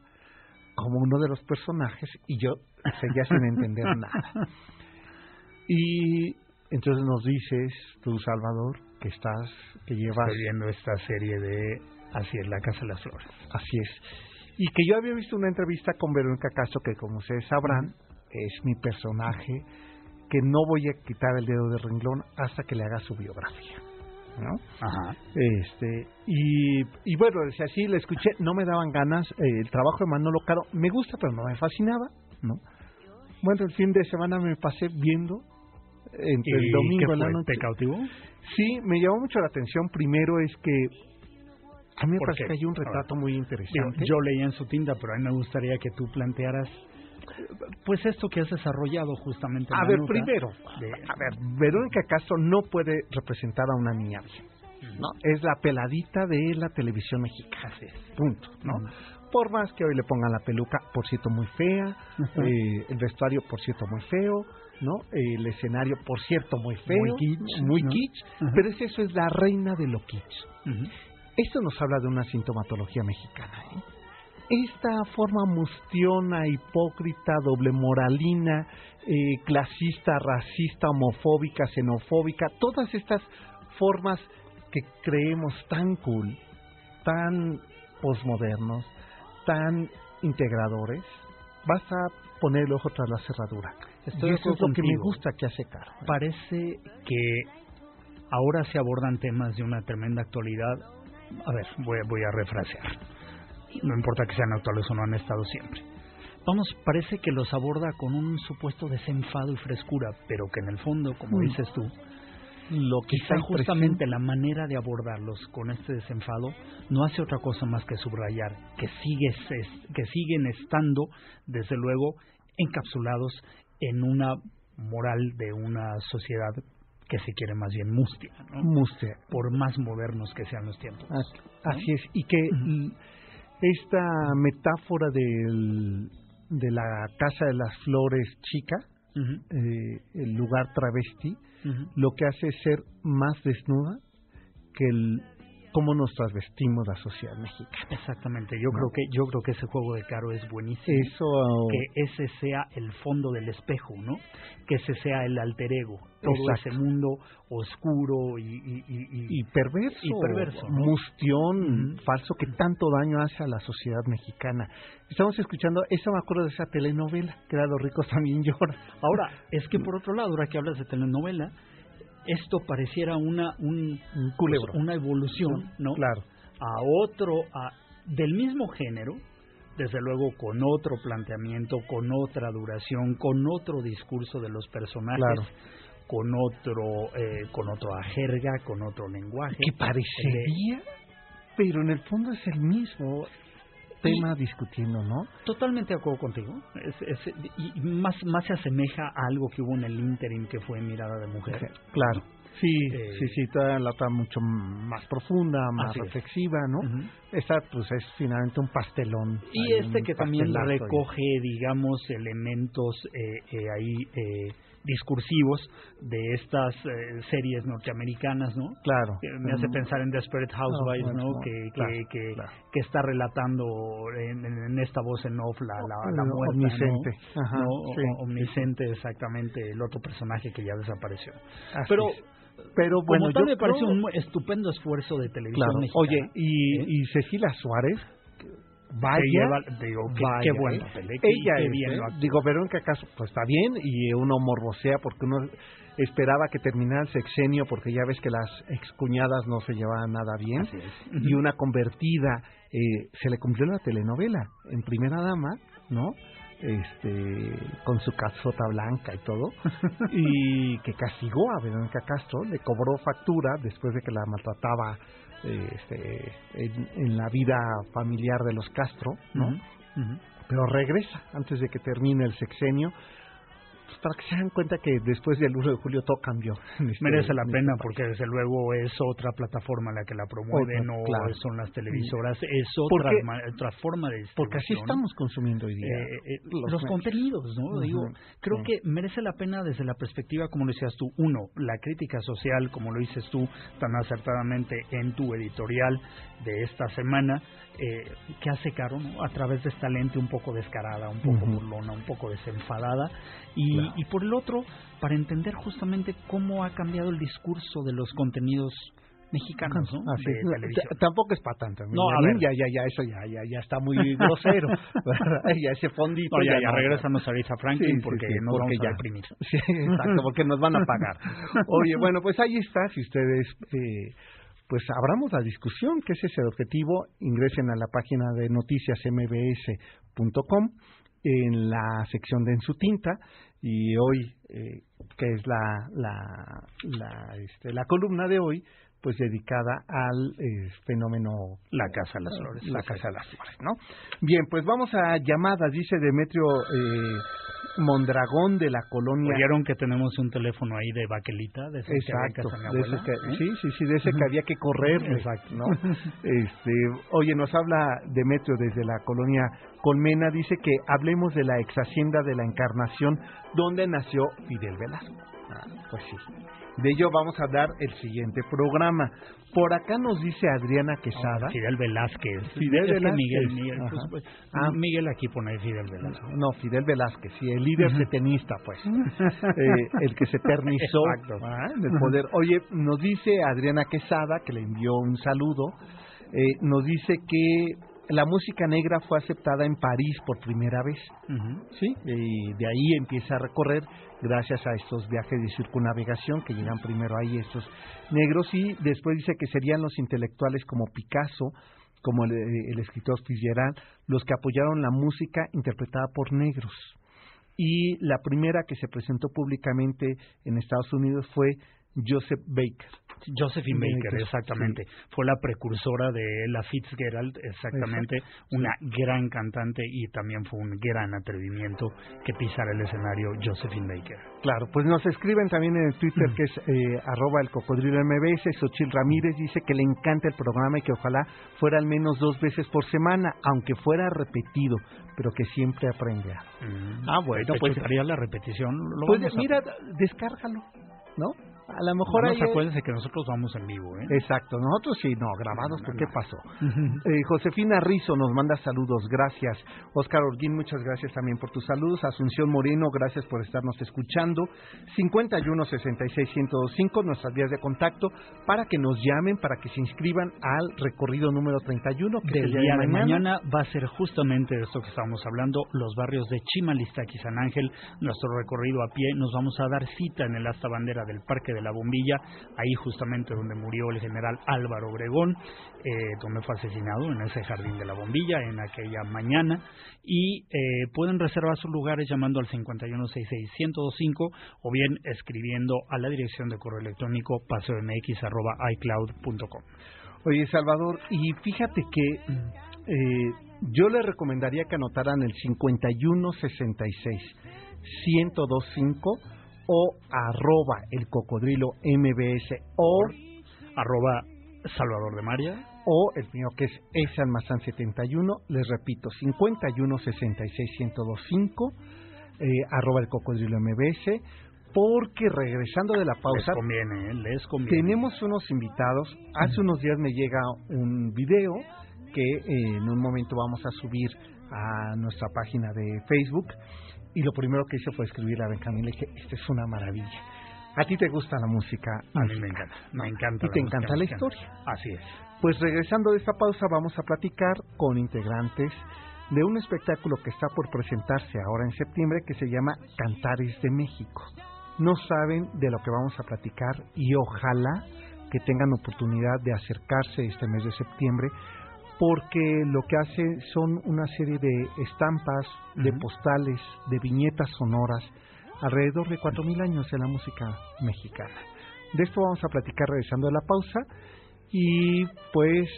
como uno de los personajes y yo seguía sin entender nada. Y entonces nos dices, tú Salvador, que estás, que llevas... Estoy viendo esta serie de Así es la Casa de las Flores. Así es. Y que yo había visto una entrevista con Verónica Castro, que como ustedes sabrán, es mi personaje, que no voy a quitar el dedo de renglón hasta que le haga su biografía. ¿No? Ajá. Este, y, y bueno, decía así, le escuché, no me daban ganas, eh, el trabajo de Manolo Caro me gusta, pero no me fascinaba, ¿no? Bueno, el fin de semana me pasé viendo entre el ¿Y domingo en la noche. ¿Te cautivó? Sí, me llamó mucho la atención. Primero es que a mí me ¿Por parece qué? que hay un ver. retrato muy interesante. yo leía en su tinta, pero a mí me gustaría que tú plantearas pues esto que has desarrollado justamente en A ver, primero, de- a ver, Verónica Castro no puede representar a una niña bien, ¿no? Es la peladita de la televisión mexicana, punto, ¿no? Por más que hoy le pongan la peluca, por cierto, muy fea, eh, el vestuario, por cierto, muy feo, ¿no? El escenario, por cierto, muy feo, Muy kitsch, muy ¿no? kitsch, pero es eso, es la reina de lo kitsch. Esto nos habla de una sintomatología mexicana. ¿eh? Esta forma mustiona, hipócrita, doble moralina, eh, clasista, racista, homofóbica, xenofóbica, todas estas formas que creemos tan cool, tan posmodernos, tan integradores, vas a poner el ojo tras la cerradura. Estoy y eso es lo que me gusta que hace Caro. Parece que ahora se abordan temas de una tremenda actualidad. A ver, voy, voy a refrasear. No importa que sean actuales o no han estado siempre. Vamos, parece que los aborda con un supuesto desenfado y frescura, pero que en el fondo, como Mm. dices tú, Lo que quizá está justamente la manera de abordarlos con este desenfado no hace otra cosa más que subrayar que sigues es- que siguen estando desde luego encapsulados en una moral de una sociedad que se quiere más bien mustia, ¿no? Mustia. por más modernos que sean los tiempos. Así, así es, y que esta metáfora del, de la Casa de las Flores chica, eh, el lugar travesti, lo que hace es ser más desnuda que el cómo nos transvestimos la sociedad mexicana. Exactamente, yo ¿No? creo que yo creo que ese juego de Caro es buenísimo. Eso que ese sea el fondo del espejo, ¿no? Que ese sea el alter ego, todo Exacto. ese mundo oscuro y, y, y- y- y perverso, y perverso, ¿no? mustión falso que tanto daño hace a la sociedad mexicana. Estamos escuchando, eso me acuerdo de esa telenovela, que era Los ricos también lloran. Ahora, es que por otro lado, ahora que hablas de telenovela, esto pareciera una un, Un culebro. pues, una evolución, ¿no? Claro. A otro a, del mismo género, desde luego con otro planteamiento, con otra duración, con otro discurso de los personajes, Claro. con otro eh, con otra jerga, con otro lenguaje. que parecería, pero en el fondo es el mismo tema discutiendo, ¿no? Totalmente de acuerdo contigo. Es, es- y más, más se asemeja a algo que hubo en el interim que fue Mirada de Mujer. Claro. Sí, Eh, sí, sí, toda la otra mucho más profunda, más reflexiva, ¿no? Ujú. Esta, pues, es finalmente un pastelón. Y este que también ahí. recoge, digamos, elementos eh, eh, ahí eh, discursivos de estas eh, series norteamericanas, ¿no? Claro. Que me hace pensar en Desperate Housewives, ¿no? bueno, Que, claro, que, que, claro. que está relatando en, esta voz en off la, la, la muerta, omnisciente. ¿no? Ajá, ¿No? sí, omnisciente, exactamente, el otro personaje que ya desapareció. Así Pero, es. Pero como bueno, tal, yo me parece creo- un estupendo esfuerzo de televisión Claro. mexicana. Oye, y, ¿eh? y Cecilia Suárez, vaya, lleva- digo, qué- vaya, qué ¿eh? Ella qué es, bien ¿eh? Digo, Verónica Castro, pues está bien, y uno morbosea porque uno esperaba que terminara el sexenio porque ya ves que las excuñadas no se llevaban nada bien, y una convertida eh, se le cumplió la telenovela en Primera Dama, ¿no? Este, con su casota blanca y todo, y que castigó a Verónica Castro, le cobró factura después de que la maltrataba este, en, en la vida familiar de los Castro, ¿no? Pero regresa antes de que termine el sexenio pues, para que se den cuenta que después del 1 de julio todo cambió. este- Merece la en pena porque desde luego es otra plataforma la que la promueve, no claro. son las televisoras, es otra, Porque- otra forma de Porque así estamos consumiendo hoy día. Eh, eh, los contenidos, ¿no? Digo, creo que merece la pena desde la perspectiva, como lo decías tú, uno, la crítica social, como lo dices tú tan acertadamente en tu editorial de esta semana, eh, que hace Caro, ¿no? A través de esta lente un poco descarada, un poco Ujú. burlona, un poco desenfadada, y, Claro. y por el otro, para entender justamente cómo ha cambiado el discurso de los contenidos mexicanos, ¿no? De televisión. T- Tampoco es para tanto. No, a ver. ya, ya, ya, eso ya, ya, ya está muy grosero. ya ese fondito. No, ya, ya no. regresanos a Aretha Franklin Sí, sí, porque sí, nos porque vamos ya. a deprimir. Sí, exacto, porque nos van a pagar. Oye, bueno, pues ahí está, si ustedes, eh, pues abramos la discusión, que ese es el objetivo, ingresen a la página de noticiasmbs.com en la sección de En su tinta y hoy, eh, que es la, la, la, este, la columna de hoy, pues dedicada al eh, fenómeno La Casa de las Flores. la Casa de las Flores, ¿no? Bien, pues vamos a llamadas, dice Demetrio eh, Mondragón de la colonia. ¿Oyeron que tenemos un teléfono ahí de baquelita? De esos que había de ese que- ¿Eh? sí, sí, sí, de ese que había que correr, Exacto. ¿no? Este, oye, nos habla Demetrio desde la colonia Colmena, dice que hablemos de la ex hacienda de la Encarnación, donde nació Fidel Velasco. Ah, pues sí. De ello vamos a dar el siguiente programa. Por acá nos dice Adriana Quesada. Fidel Velázquez. Fidel Es Velázquez. Miguel, pues, pues, Ah. Miguel aquí pone Fidel Velázquez. No, Fidel Velázquez, sí, el líder setenista, pues. Eh, el que se eternizó Exacto. ah, en el poder. Oye, nos dice Adriana Quesada, que le envió un saludo, eh, nos dice que la música negra fue aceptada en París por primera vez. Sí, y de ahí empieza a recorrer gracias a estos viajes de circunnavegación que llegan primero ahí estos negros y después dice que serían los intelectuales como Picasso, como el, eh, el escritor Fitzgerald, los que apoyaron la música interpretada por negros. Y la primera que se presentó públicamente en Estados Unidos fue Joseph Baker. Josephine Baker, Baker, exactamente. Fue la precursora de Ella Fitzgerald, exactamente. Una gran cantante y también fue un gran atrevimiento que pisara el escenario Josephine Baker. Claro, pues nos escriben también en el Twitter que es eh, arroba el cocodrilo MBS. Xochil Ramírez dice que le encanta el programa y que ojalá fuera al menos dos veces por semana, aunque fuera repetido, pero que siempre aprende algo. Ah, bueno, ¿Te pues chutaría la repetición? Lo Pues vamos a- mira, descárgalo, ¿no? A lo mejor más ahí- acuérdense que nosotros vamos en vivo, ¿eh? Exacto, nosotros sí, no, grabados, No, ¿por no, qué no. pasó? Eh, Josefina Rizo nos manda saludos, gracias. Oscar Orguín, muchas gracias también por tus saludos. Asunción Moreno, gracias por estarnos escuchando. 5166-1025, nuestras vías de contacto, para que nos llamen, para que se inscriban al recorrido número 31, que Del el día de mañana va a ser justamente de esto que estábamos hablando, los barrios de Chimalistaki y San Ángel, nuestro recorrido a pie, nos vamos a dar cita en el asta bandera del Parque de la Bombilla, ahí justamente donde murió el general Álvaro Obregón, eh, donde fue asesinado en ese jardín de la Bombilla en aquella mañana, y eh, pueden reservar sus lugares llamando al 5166-1025 o bien escribiendo a la dirección de correo electrónico paseomx.icloud.com. Oye, Salvador, y fíjate que eh, yo le recomendaría que anotaran el 5166-1025 o arroba el cocodrilo mbs o arroba Salvador de María. o el mío que es ese almazán 71 les repito 51661025 eh, arroba el cocodrilo mbs porque regresando de la pausa Les conviene, ¿eh? les conviene. tenemos unos invitados. Hace unos días me llega un video que eh, en un momento vamos a subir a nuestra página de Facebook y lo primero que hice fue escribir a Benjamín le dije esta es una maravilla a ti te gusta la música A mí me encanta, me encanta. y la te música encanta la historia Así es. pues regresando de esta pausa vamos a platicar con integrantes de un espectáculo que está por presentarse ahora en septiembre que se llama Cantares de México. No saben de lo que vamos a platicar y ojalá que tengan oportunidad de acercarse este mes de septiembre porque lo que hace son una serie de estampas, de postales, de viñetas sonoras, alrededor de 4.000 años de la música mexicana. De esto vamos a platicar regresando a la pausa y pues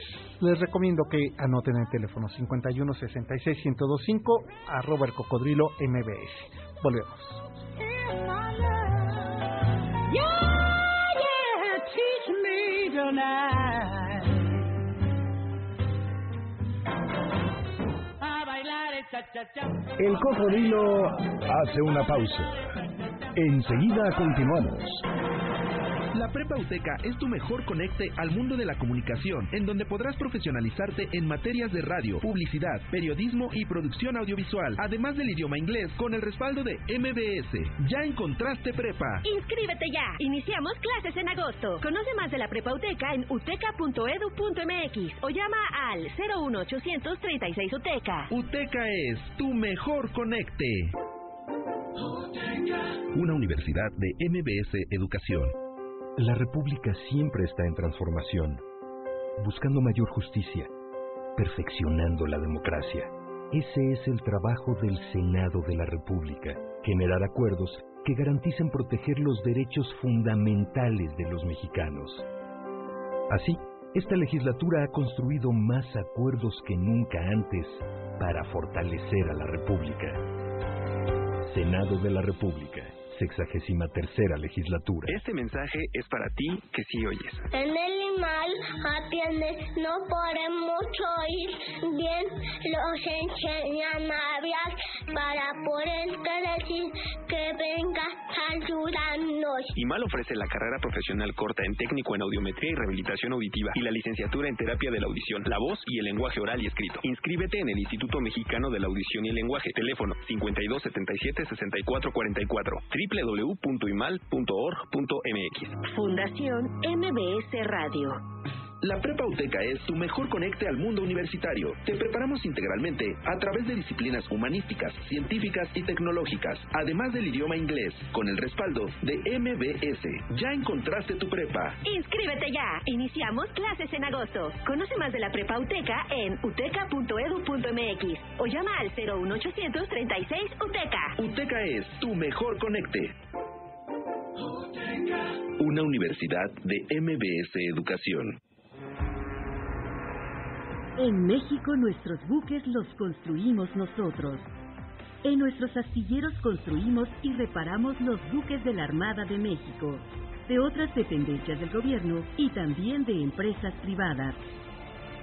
les recomiendo que anoten el teléfono 51 66 1025 arroba el cocodrilo mbs. Volvemos. El cocodrilo hace una pausa. Enseguida continuamos. La Prepa UTECA es tu mejor conecte al mundo de la comunicación, en donde podrás profesionalizarte en materias de radio, publicidad, periodismo y producción audiovisual, además del idioma inglés con el respaldo de MBS. ¿Ya encontraste prepa? ¡Inscríbete ya! Iniciamos clases en agosto. Conoce más de la Prepa UTECA en uteca.edu.mx o llama al 01800 36 UTECA. UTECA es tu mejor conecte. Una universidad de MBS Educación. La República siempre está en transformación, buscando mayor justicia, perfeccionando la democracia. Ese es el trabajo del Senado de la República, generar acuerdos que garanticen proteger los derechos fundamentales de los mexicanos. Así, esta legislatura ha construido más acuerdos que nunca antes para fortalecer a la República. Senado de la República, sexagésima tercera legislatura. Este mensaje es para ti que sí oyes. Animal atiende, no podemos oír bien, los enseñan a hablar para poder decir que venga a ayudarnos. IMAL ofrece la carrera profesional corta en técnico en audiometría y rehabilitación auditiva y la licenciatura en terapia de la audición, la voz y el lenguaje oral y escrito. Inscríbete en el Instituto Mexicano de la Audición y el Lenguaje. Teléfono 5277-6444 www.imal.org.mx Fundación MBS Radio. La Prepa UTECA es tu mejor conecte al mundo universitario. Te preparamos integralmente a través de disciplinas humanísticas, científicas y tecnológicas, además del idioma inglés, con el respaldo de MBS. ¿Ya encontraste tu prepa? ¡Inscríbete ya! Iniciamos clases en agosto. Conoce más de la Prepa UTECA en uteca.edu.mx o llama al 01800 36 UTECA. UTECA es tu mejor conecte. Una universidad de MBS Educación. En México nuestros buques los construimos nosotros. En nuestros astilleros construimos y reparamos los buques de la Armada de México, de otras dependencias del gobierno y también de empresas privadas.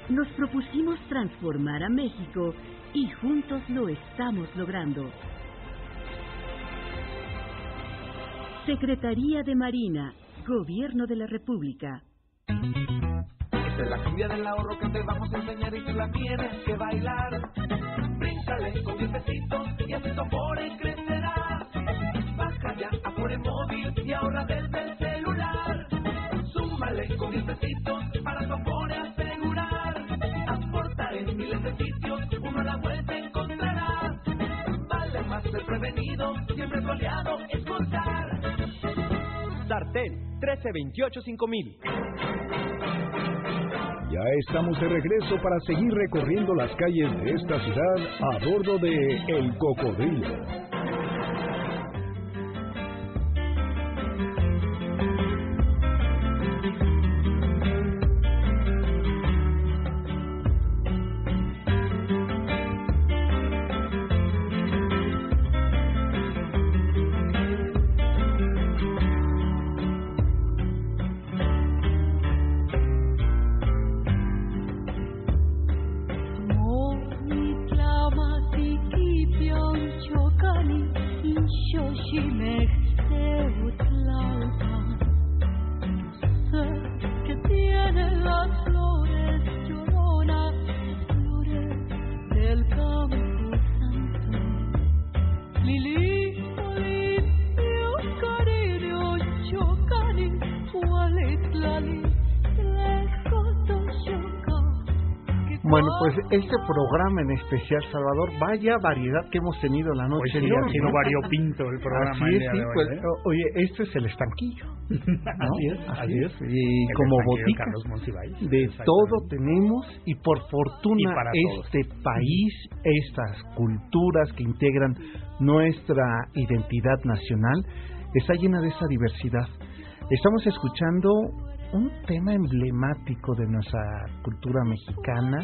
Nos propusimos transformar a México y juntos lo estamos logrando. Secretaría de Marina, Gobierno de la República. Esta es la cumbia del ahorro que te vamos a enseñar y tú la tienes que bailar. Bríncale con diez pesitos y así tu Afore crecerá. Baja ya a Afore móvil y ahorra desde el celular. Súmale con diez pesitos para tu Afore asegurar. Aportar en miles de sitios, uno a la vuelta encontrará. Vale más ser prevenido, siempre tu aliado escuchar. Sartén 1328 5000. Ya estamos de regreso para seguir recorriendo las calles de esta ciudad a bordo de El Cocodrilo. Este programa en especial, Salvador, vaya variedad que hemos tenido la noche Pues sí, ha sido variopinto el programa Así es, sí, hoy, pues, ¿eh? oye, esto es el estanquillo. ¿no? Así es, así es. Y El como botica, Carlos de todo tenemos y por fortuna Y para todos. este país, estas culturas que integran nuestra identidad nacional, está llena de esa diversidad. Estamos escuchando un tema emblemático de nuestra cultura mexicana,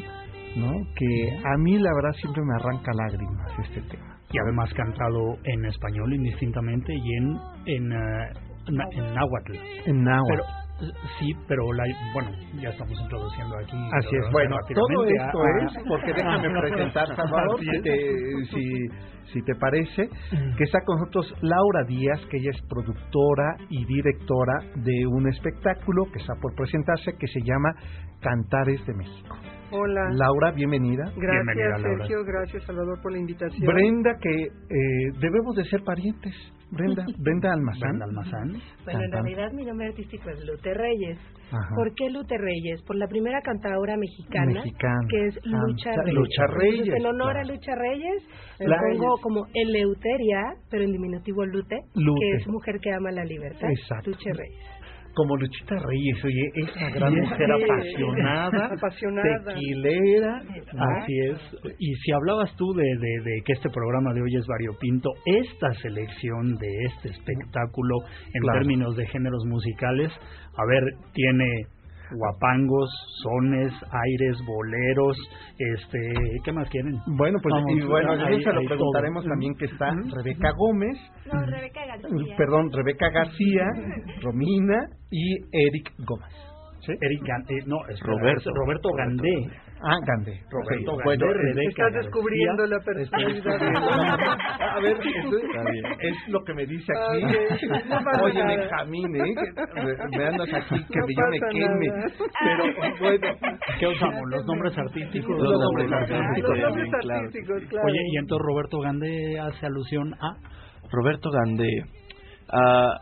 ¿no? Que a mí la verdad siempre me arranca lágrimas este tema. Y además cantado en español indistintamente y en en, eh, na- en náhuatl. En náhuatl. Pero, sí, pero la, bueno, ya estamos introduciendo aquí. Así es. Bueno, todo rápidamente esto a- es, porque déjame presentar, Salvador, si te, si, si te parece, que está con nosotros Laura Díaz, que ella es productora y directora de un espectáculo que está por presentarse, que se llama Cantares de México. Hola. Laura, bienvenida. Gracias, Sergio. Gracias, Salvador, por la invitación. Brenda, que eh, debemos de ser parientes. Brenda, Brenda Almazán. Brenda Almazán. Bueno, en realidad mi nombre artístico es Lute Reyes. Ajá. ¿Por qué Lute Reyes? Por la primera cantadora mexicana, Mexicana. que es Lucha Ah, Reyes. Lucha Reyes, Entonces, en honor claro. a Lucha Reyes, le pongo como Eleuteria, pero en diminutivo Lute, Lute. que es mujer que ama la libertad. Exacto. Lucha Reyes. Como Luchita Reyes, oye, esa gran Sí. mujer apasionada, Apasionada. tequilera. ¿no? Así es. Y si hablabas tú de, de, de que este programa de hoy es variopinto, esta selección de este espectáculo en Claro. términos de géneros musicales, a ver, tiene guapangos, sones, aires, boleros, este, ¿qué más quieren? Bueno, pues Vamos, y bueno, ahí- se lo preguntaremos todo. también que está Rebeca Gómez, No, Rebeca García. perdón, Rebeca García, Romina y Eric Gómez. ¿Sí? Eric Gan- eh, no, es Roberto. Roberto Gandé. Ah, Gandé. Roberto Sí, Gandé, bueno, Rebeca Estás descubriendo la personalidad. A ver, eso es, es lo que me dice aquí. No Oye. Benjamín, ¿eh? Me- andas aquí, que No yo me queme. nada. Pero bueno. ¿Qué usamos? ¿Los nombres artísticos? Los nombres artísticos. Los nombres artísticos, claro. Oye, y entonces Roberto Gandé hace alusión a... Roberto Gandé. Ah,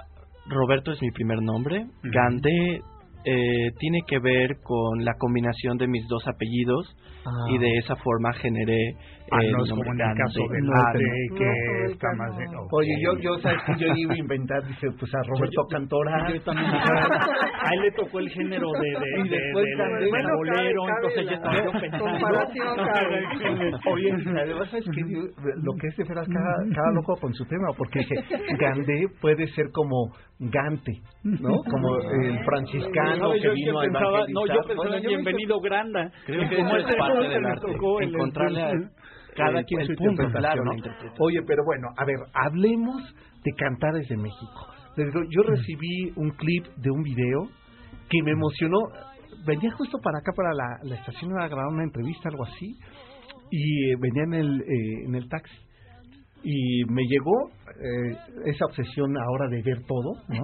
Roberto es mi primer nombre. Gandé eh, tiene que ver con la combinación de mis dos apellidos Ah. y de esa forma generé Ah, el no es nombre como en el caso de No, pero- que no, está más... de- no. Oye, yo, yo, ¿sabes que Yo iba a inventar, dice, pues a Roberto Cantora. Yo también, a él le tocó el género de, de, de- de- del Bueno, bolero, entonces la estaba yo pensando. Oye, además, ¿sabes qué? Yo- Lo que es de veras cada, cada loco con su tema, porque Gandé puede ser como Gante, ¿no? Como el franciscano Que Yo- vino a pensaba, no, yo pensaba en Bienvenido Granda. Creo que eso es parte del arte, tocó el- encontrarle a- cada quien su punto, interpretación. Oye, pero bueno, a ver, hablemos de Cantares de México. Yo recibí un clip de un video que me emocionó. Venía justo para acá, para la, la estación, a grabar una entrevista, algo así, y eh, venía en el, eh, en el taxi. Y me llegó eh, esa obsesión ahora de ver todo, ¿no?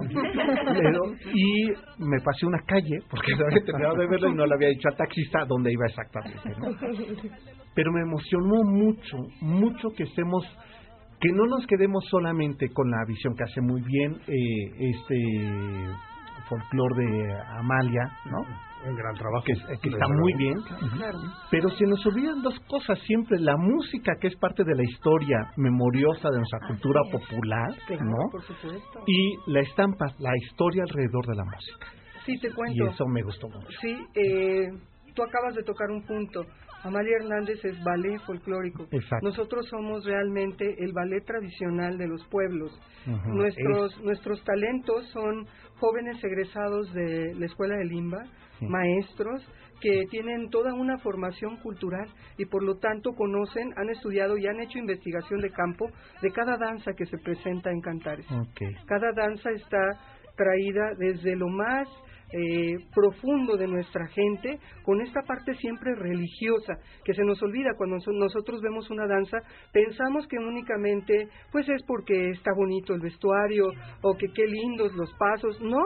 Y me pasé una calle, porque había terminado de verlo y no le había dicho al taxista dónde iba exactamente, ¿no? pero me emocionó mucho, mucho que estemos, que no nos quedemos solamente con la visión que hace muy bien eh, este folclore de Amalia, ¿no? Un gran trabajo. Que, que desde está muy bien, Claro. pero se nos olvidan dos cosas siempre, la música que es parte de la historia memoriosa de nuestra cultura popular, ¿no? Por supuesto. Y la estampa, la historia alrededor de la música. Sí, te Y cuento. eso me gustó mucho. Sí, eh, tú acabas de tocar un punto. Amalia Hernández es ballet folclórico. Exacto. Nosotros somos realmente el ballet tradicional de los pueblos. Nuestros nuestros talentos son jóvenes egresados de la escuela de Limba, maestros que tienen toda una formación cultural y por lo tanto conocen, han estudiado y han hecho investigación de campo de cada danza que se presenta en Cantares. Cada danza está traída desde lo más eh, profundo de nuestra gente, con esta parte siempre religiosa, que se nos olvida cuando so- nosotros vemos una danza, pensamos que únicamente pues es porque está bonito el vestuario o que qué lindos los pasos, no,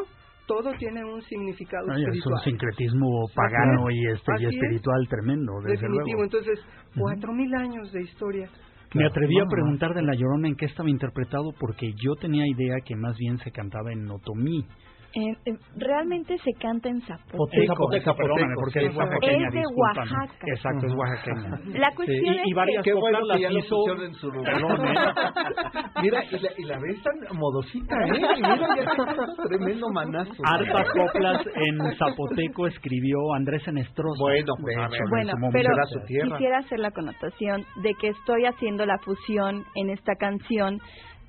todo tiene un significado Ay, es un espiritual. sincretismo pagano y este y es. espiritual tremendo, desde Definitivo, luego. entonces, cuatro mil años de historia. Me atreví a preguntar de La Llorona en qué estaba interpretado porque yo tenía idea que más bien se cantaba en otomí, Eh, eh, realmente se canta en zapoteco. En zapoteco, perdóname, porque sí, es oaxaqueña, Es de discúlpame. Oaxaca. Exacto, es oaxaqueña. La cuestión Sí, y, es y varias que- coplas las hizo... en su ¿eh? Mira, y la, y la ves tan modosita, ¿eh? Y Mira, ya está tremendo manazo. Hartas coplas en zapoteco escribió Andrés Enestrosa. Bueno, pues, De a hecho, ver, en Bueno, pero su quisiera hacer la connotación de que estoy haciendo la fusión en esta canción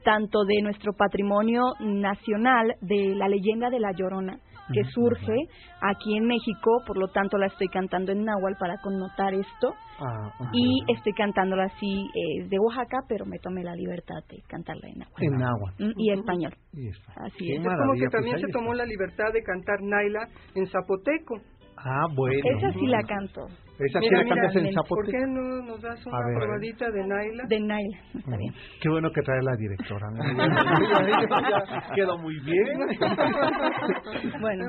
tanto de nuestro patrimonio nacional, de la leyenda de la Llorona, que surge aquí en México, por lo tanto la estoy cantando en náhuatl para connotar esto, Ah, y estoy cantándola así eh, de Oaxaca, pero me tomé la libertad de cantarla en náhuatl. En agua. Mm, Y español. Y. Así es. Es como que también pues se ahí tomó la libertad de cantar Naila en zapoteco. Ah, bueno. Esa sí la canto. Esa sí la cantas en ¿Por zapoteco. qué no nos das una probadita de Naila? De Naila, está bien. Qué bueno que trae la directora. Quedó muy bien. Bueno,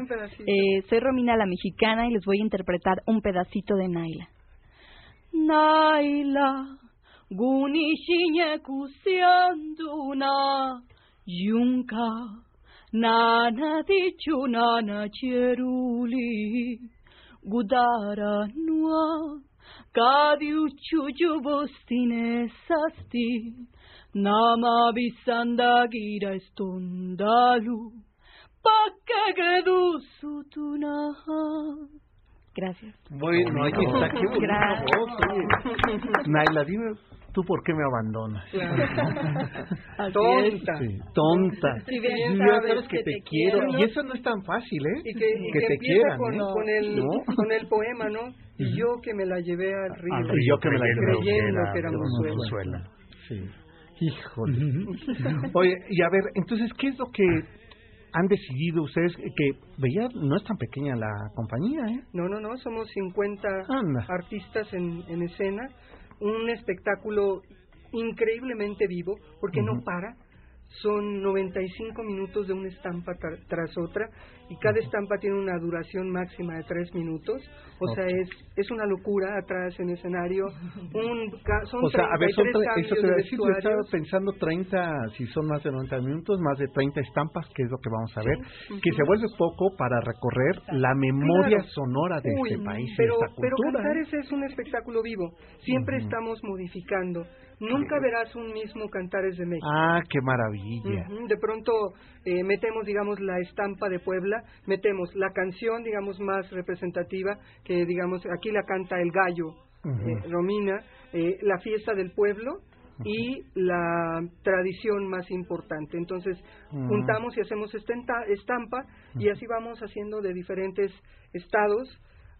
eh, soy Romina la mexicana y les voy a interpretar un pedacito de Naila. Naila, gunishiñe kusianduna, yunka, nana dichu nana cheruli, gudara nua, kadiu chujubostine sasti, nama bisanda gira estondalu, Gracias. Bueno, ahí está. Qué bonita Gracias. voz. Naila, dime tú por qué me abandonas. Tonta. Sí, tonta. Si bien Y sabes sabes que, que te te quiero. quiero. Y eso no es tan fácil, ¿eh? Y que, y que que te quieran, con, ¿eh? con el, ¿No? con el poema, ¿no? Y yo que me la llevé al río. Al río que me la llevé. Creyendo que era mozuela. Sí. Híjole. Oye, y a ver, entonces, ¿qué es lo que han decidido ustedes? Que veía, no es tan pequeña la compañía, ¿eh? No, no, no, somos 50 Anda. artistas en, en escena, un espectáculo increíblemente vivo, porque no para. Son 95 minutos de una estampa tra- tras otra y cada estampa tiene una duración máxima de 3 minutos. O sea, Ok. es, es una locura atrás en escenario. Un, son O sea, a ver, son 33 tre- eso te decir, yo estaba pensando 30, si son más de 90 minutos, más de 30 estampas, que es lo que vamos a ver, Sí, que se vuelve poco para recorrer la memoria Claro. sonora de Uy, este país pero, esta pero cultura. ¿eh? Cantares es un espectáculo vivo. Siempre Ujú. estamos modificando. Nunca verás un mismo Cantares de México. Ah, qué maravilla. De pronto eh, metemos, digamos, la estampa de Puebla, metemos la canción, digamos, más representativa, que, digamos, aquí la canta el gallo, eh, Romina, eh, la fiesta del pueblo y la tradición más importante. Entonces, juntamos y hacemos esta estampa y así vamos haciendo de diferentes estados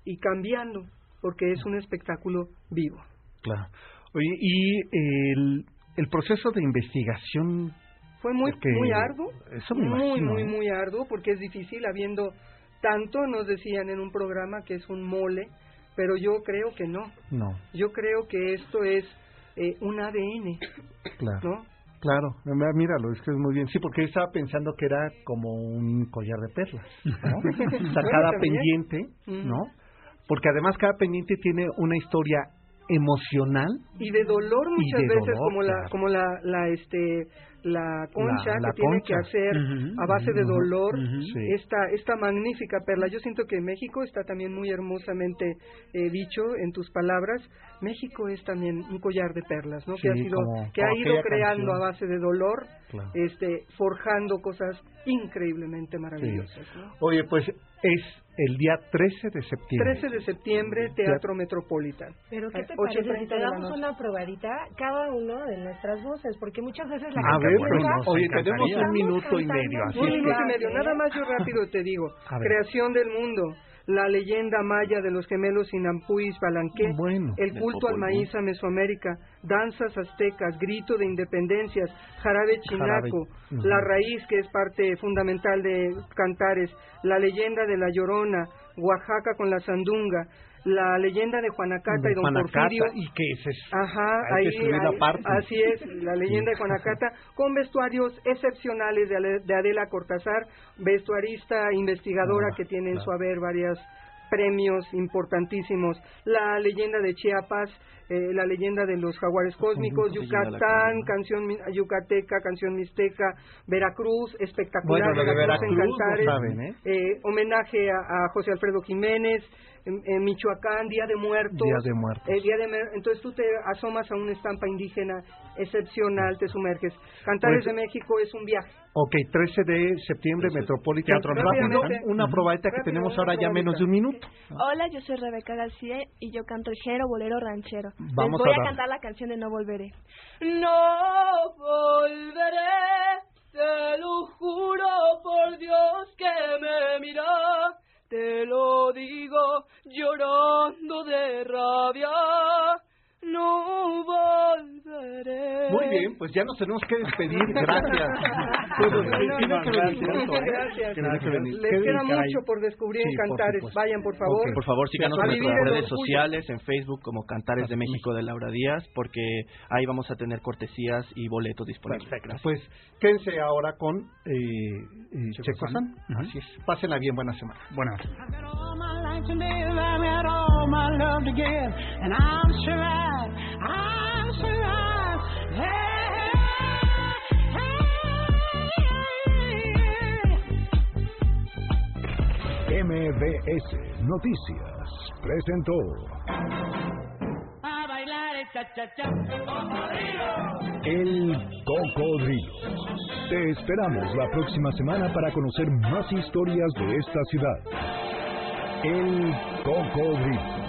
y cambiando, porque es un espectáculo vivo. Claro. Oye, y el, el proceso de investigación Fue muy, Porque muy arduo, eso me muy, imagino, muy, ¿eh? muy arduo, porque es difícil, habiendo tanto, nos decían en un programa que es un mole, pero yo creo que no. no, Yo creo que esto es eh, un ADN, claro. ¿no? Claro, míralo, es que es muy bien. Sí, porque yo estaba pensando que era como un collar de perlas, ¿no? o sea, Bueno, cada también. pendiente. ¿no? Porque además cada pendiente tiene una historia emocional Y de dolor Y muchas de veces, dolor, como la, claro. como la, la, este, la concha la que tiene que hacer a base de dolor. Sí. esta esta magnífica perla. Yo siento que México está también muy hermosamente eh, dicho en tus palabras. México es también un collar de perlas, ¿no? Sí, que ha sido como- que ha ido creando canción. a base de dolor, Claro. este, forjando cosas increíblemente maravillosas. ¿no? Oye, pues es el día 13 de septiembre. 13 de septiembre, Teatro Metropolitan. Pero ¿qué te parece si te damos una probadita cada uno de nuestras voces? Porque muchas veces la A oye, tenemos un minuto y medio, así Un minuto y medio, nada más yo rápido te digo. Creación del mundo, la leyenda maya de los gemelos Inampuis, Balanqué, Bueno. el culto al maíz a Mesoamérica, danzas aztecas, grito de independencias, jarabe chinaco, Jarabe, la raíz que es parte fundamental de Cantares, la leyenda de la Llorona, Oaxaca con la sandunga, la leyenda de Juanacata De y don Juanacata, Porfirio. y que es- Ajá, hay ahí, que así es, la leyenda de Juanacata, con vestuarios excepcionales de, Adela Cortázar, vestuarista, investigadora Ah, que tiene en claro. su haber varias premios importantísimos. La leyenda de Chiapas, eh, la leyenda de los jaguares cósmicos, ¿Cómo se llama la Yucatán, canción yucateca, canción mixteca, Veracruz, espectacular, Bueno, de Veracruz en Veracruz Cantares, saben, ¿eh? eh, homenaje a, a José Alfredo Jiménez, en, en Michoacán, Día de Muertos. Día de Muertos. Eh, Día de Entonces tú te asomas a una estampa indígena excepcional, te sumerges. Cantares Pues- de México es un viaje. Ok, 13 de septiembre, Metropolitan. Teatro Rápido, una probadita que tenemos ahora ya menos de un minuto. Hola, yo soy Rebeca García y yo canto el género bolero ranchero. Vamos Les voy a a, cantar la canción de No Volveré. No volveré, te lo juro por Dios que me mira, te lo digo llorando de rabia. No volveré. Muy bien, pues ya nos tenemos que despedir. Gracias. Pues, venir. Les queda mucho por descubrir en Cantares. Vayan, por favor. Por favor, síganos en nuestras redes sociales, en Facebook como Cantares de México de Laura Díaz, porque ahí vamos a tener cortesías y boletos disponibles. Perfecto. Pues quédense ahora con eh, eh, Checo San. Así es. Pásenla bien, buena semana. Buenas. all MBS Noticias presentó a bailar el cha-cha-cha. El Cocodrilo. Te esperamos la próxima semana para conocer más historias de esta ciudad. El Cocodrilo.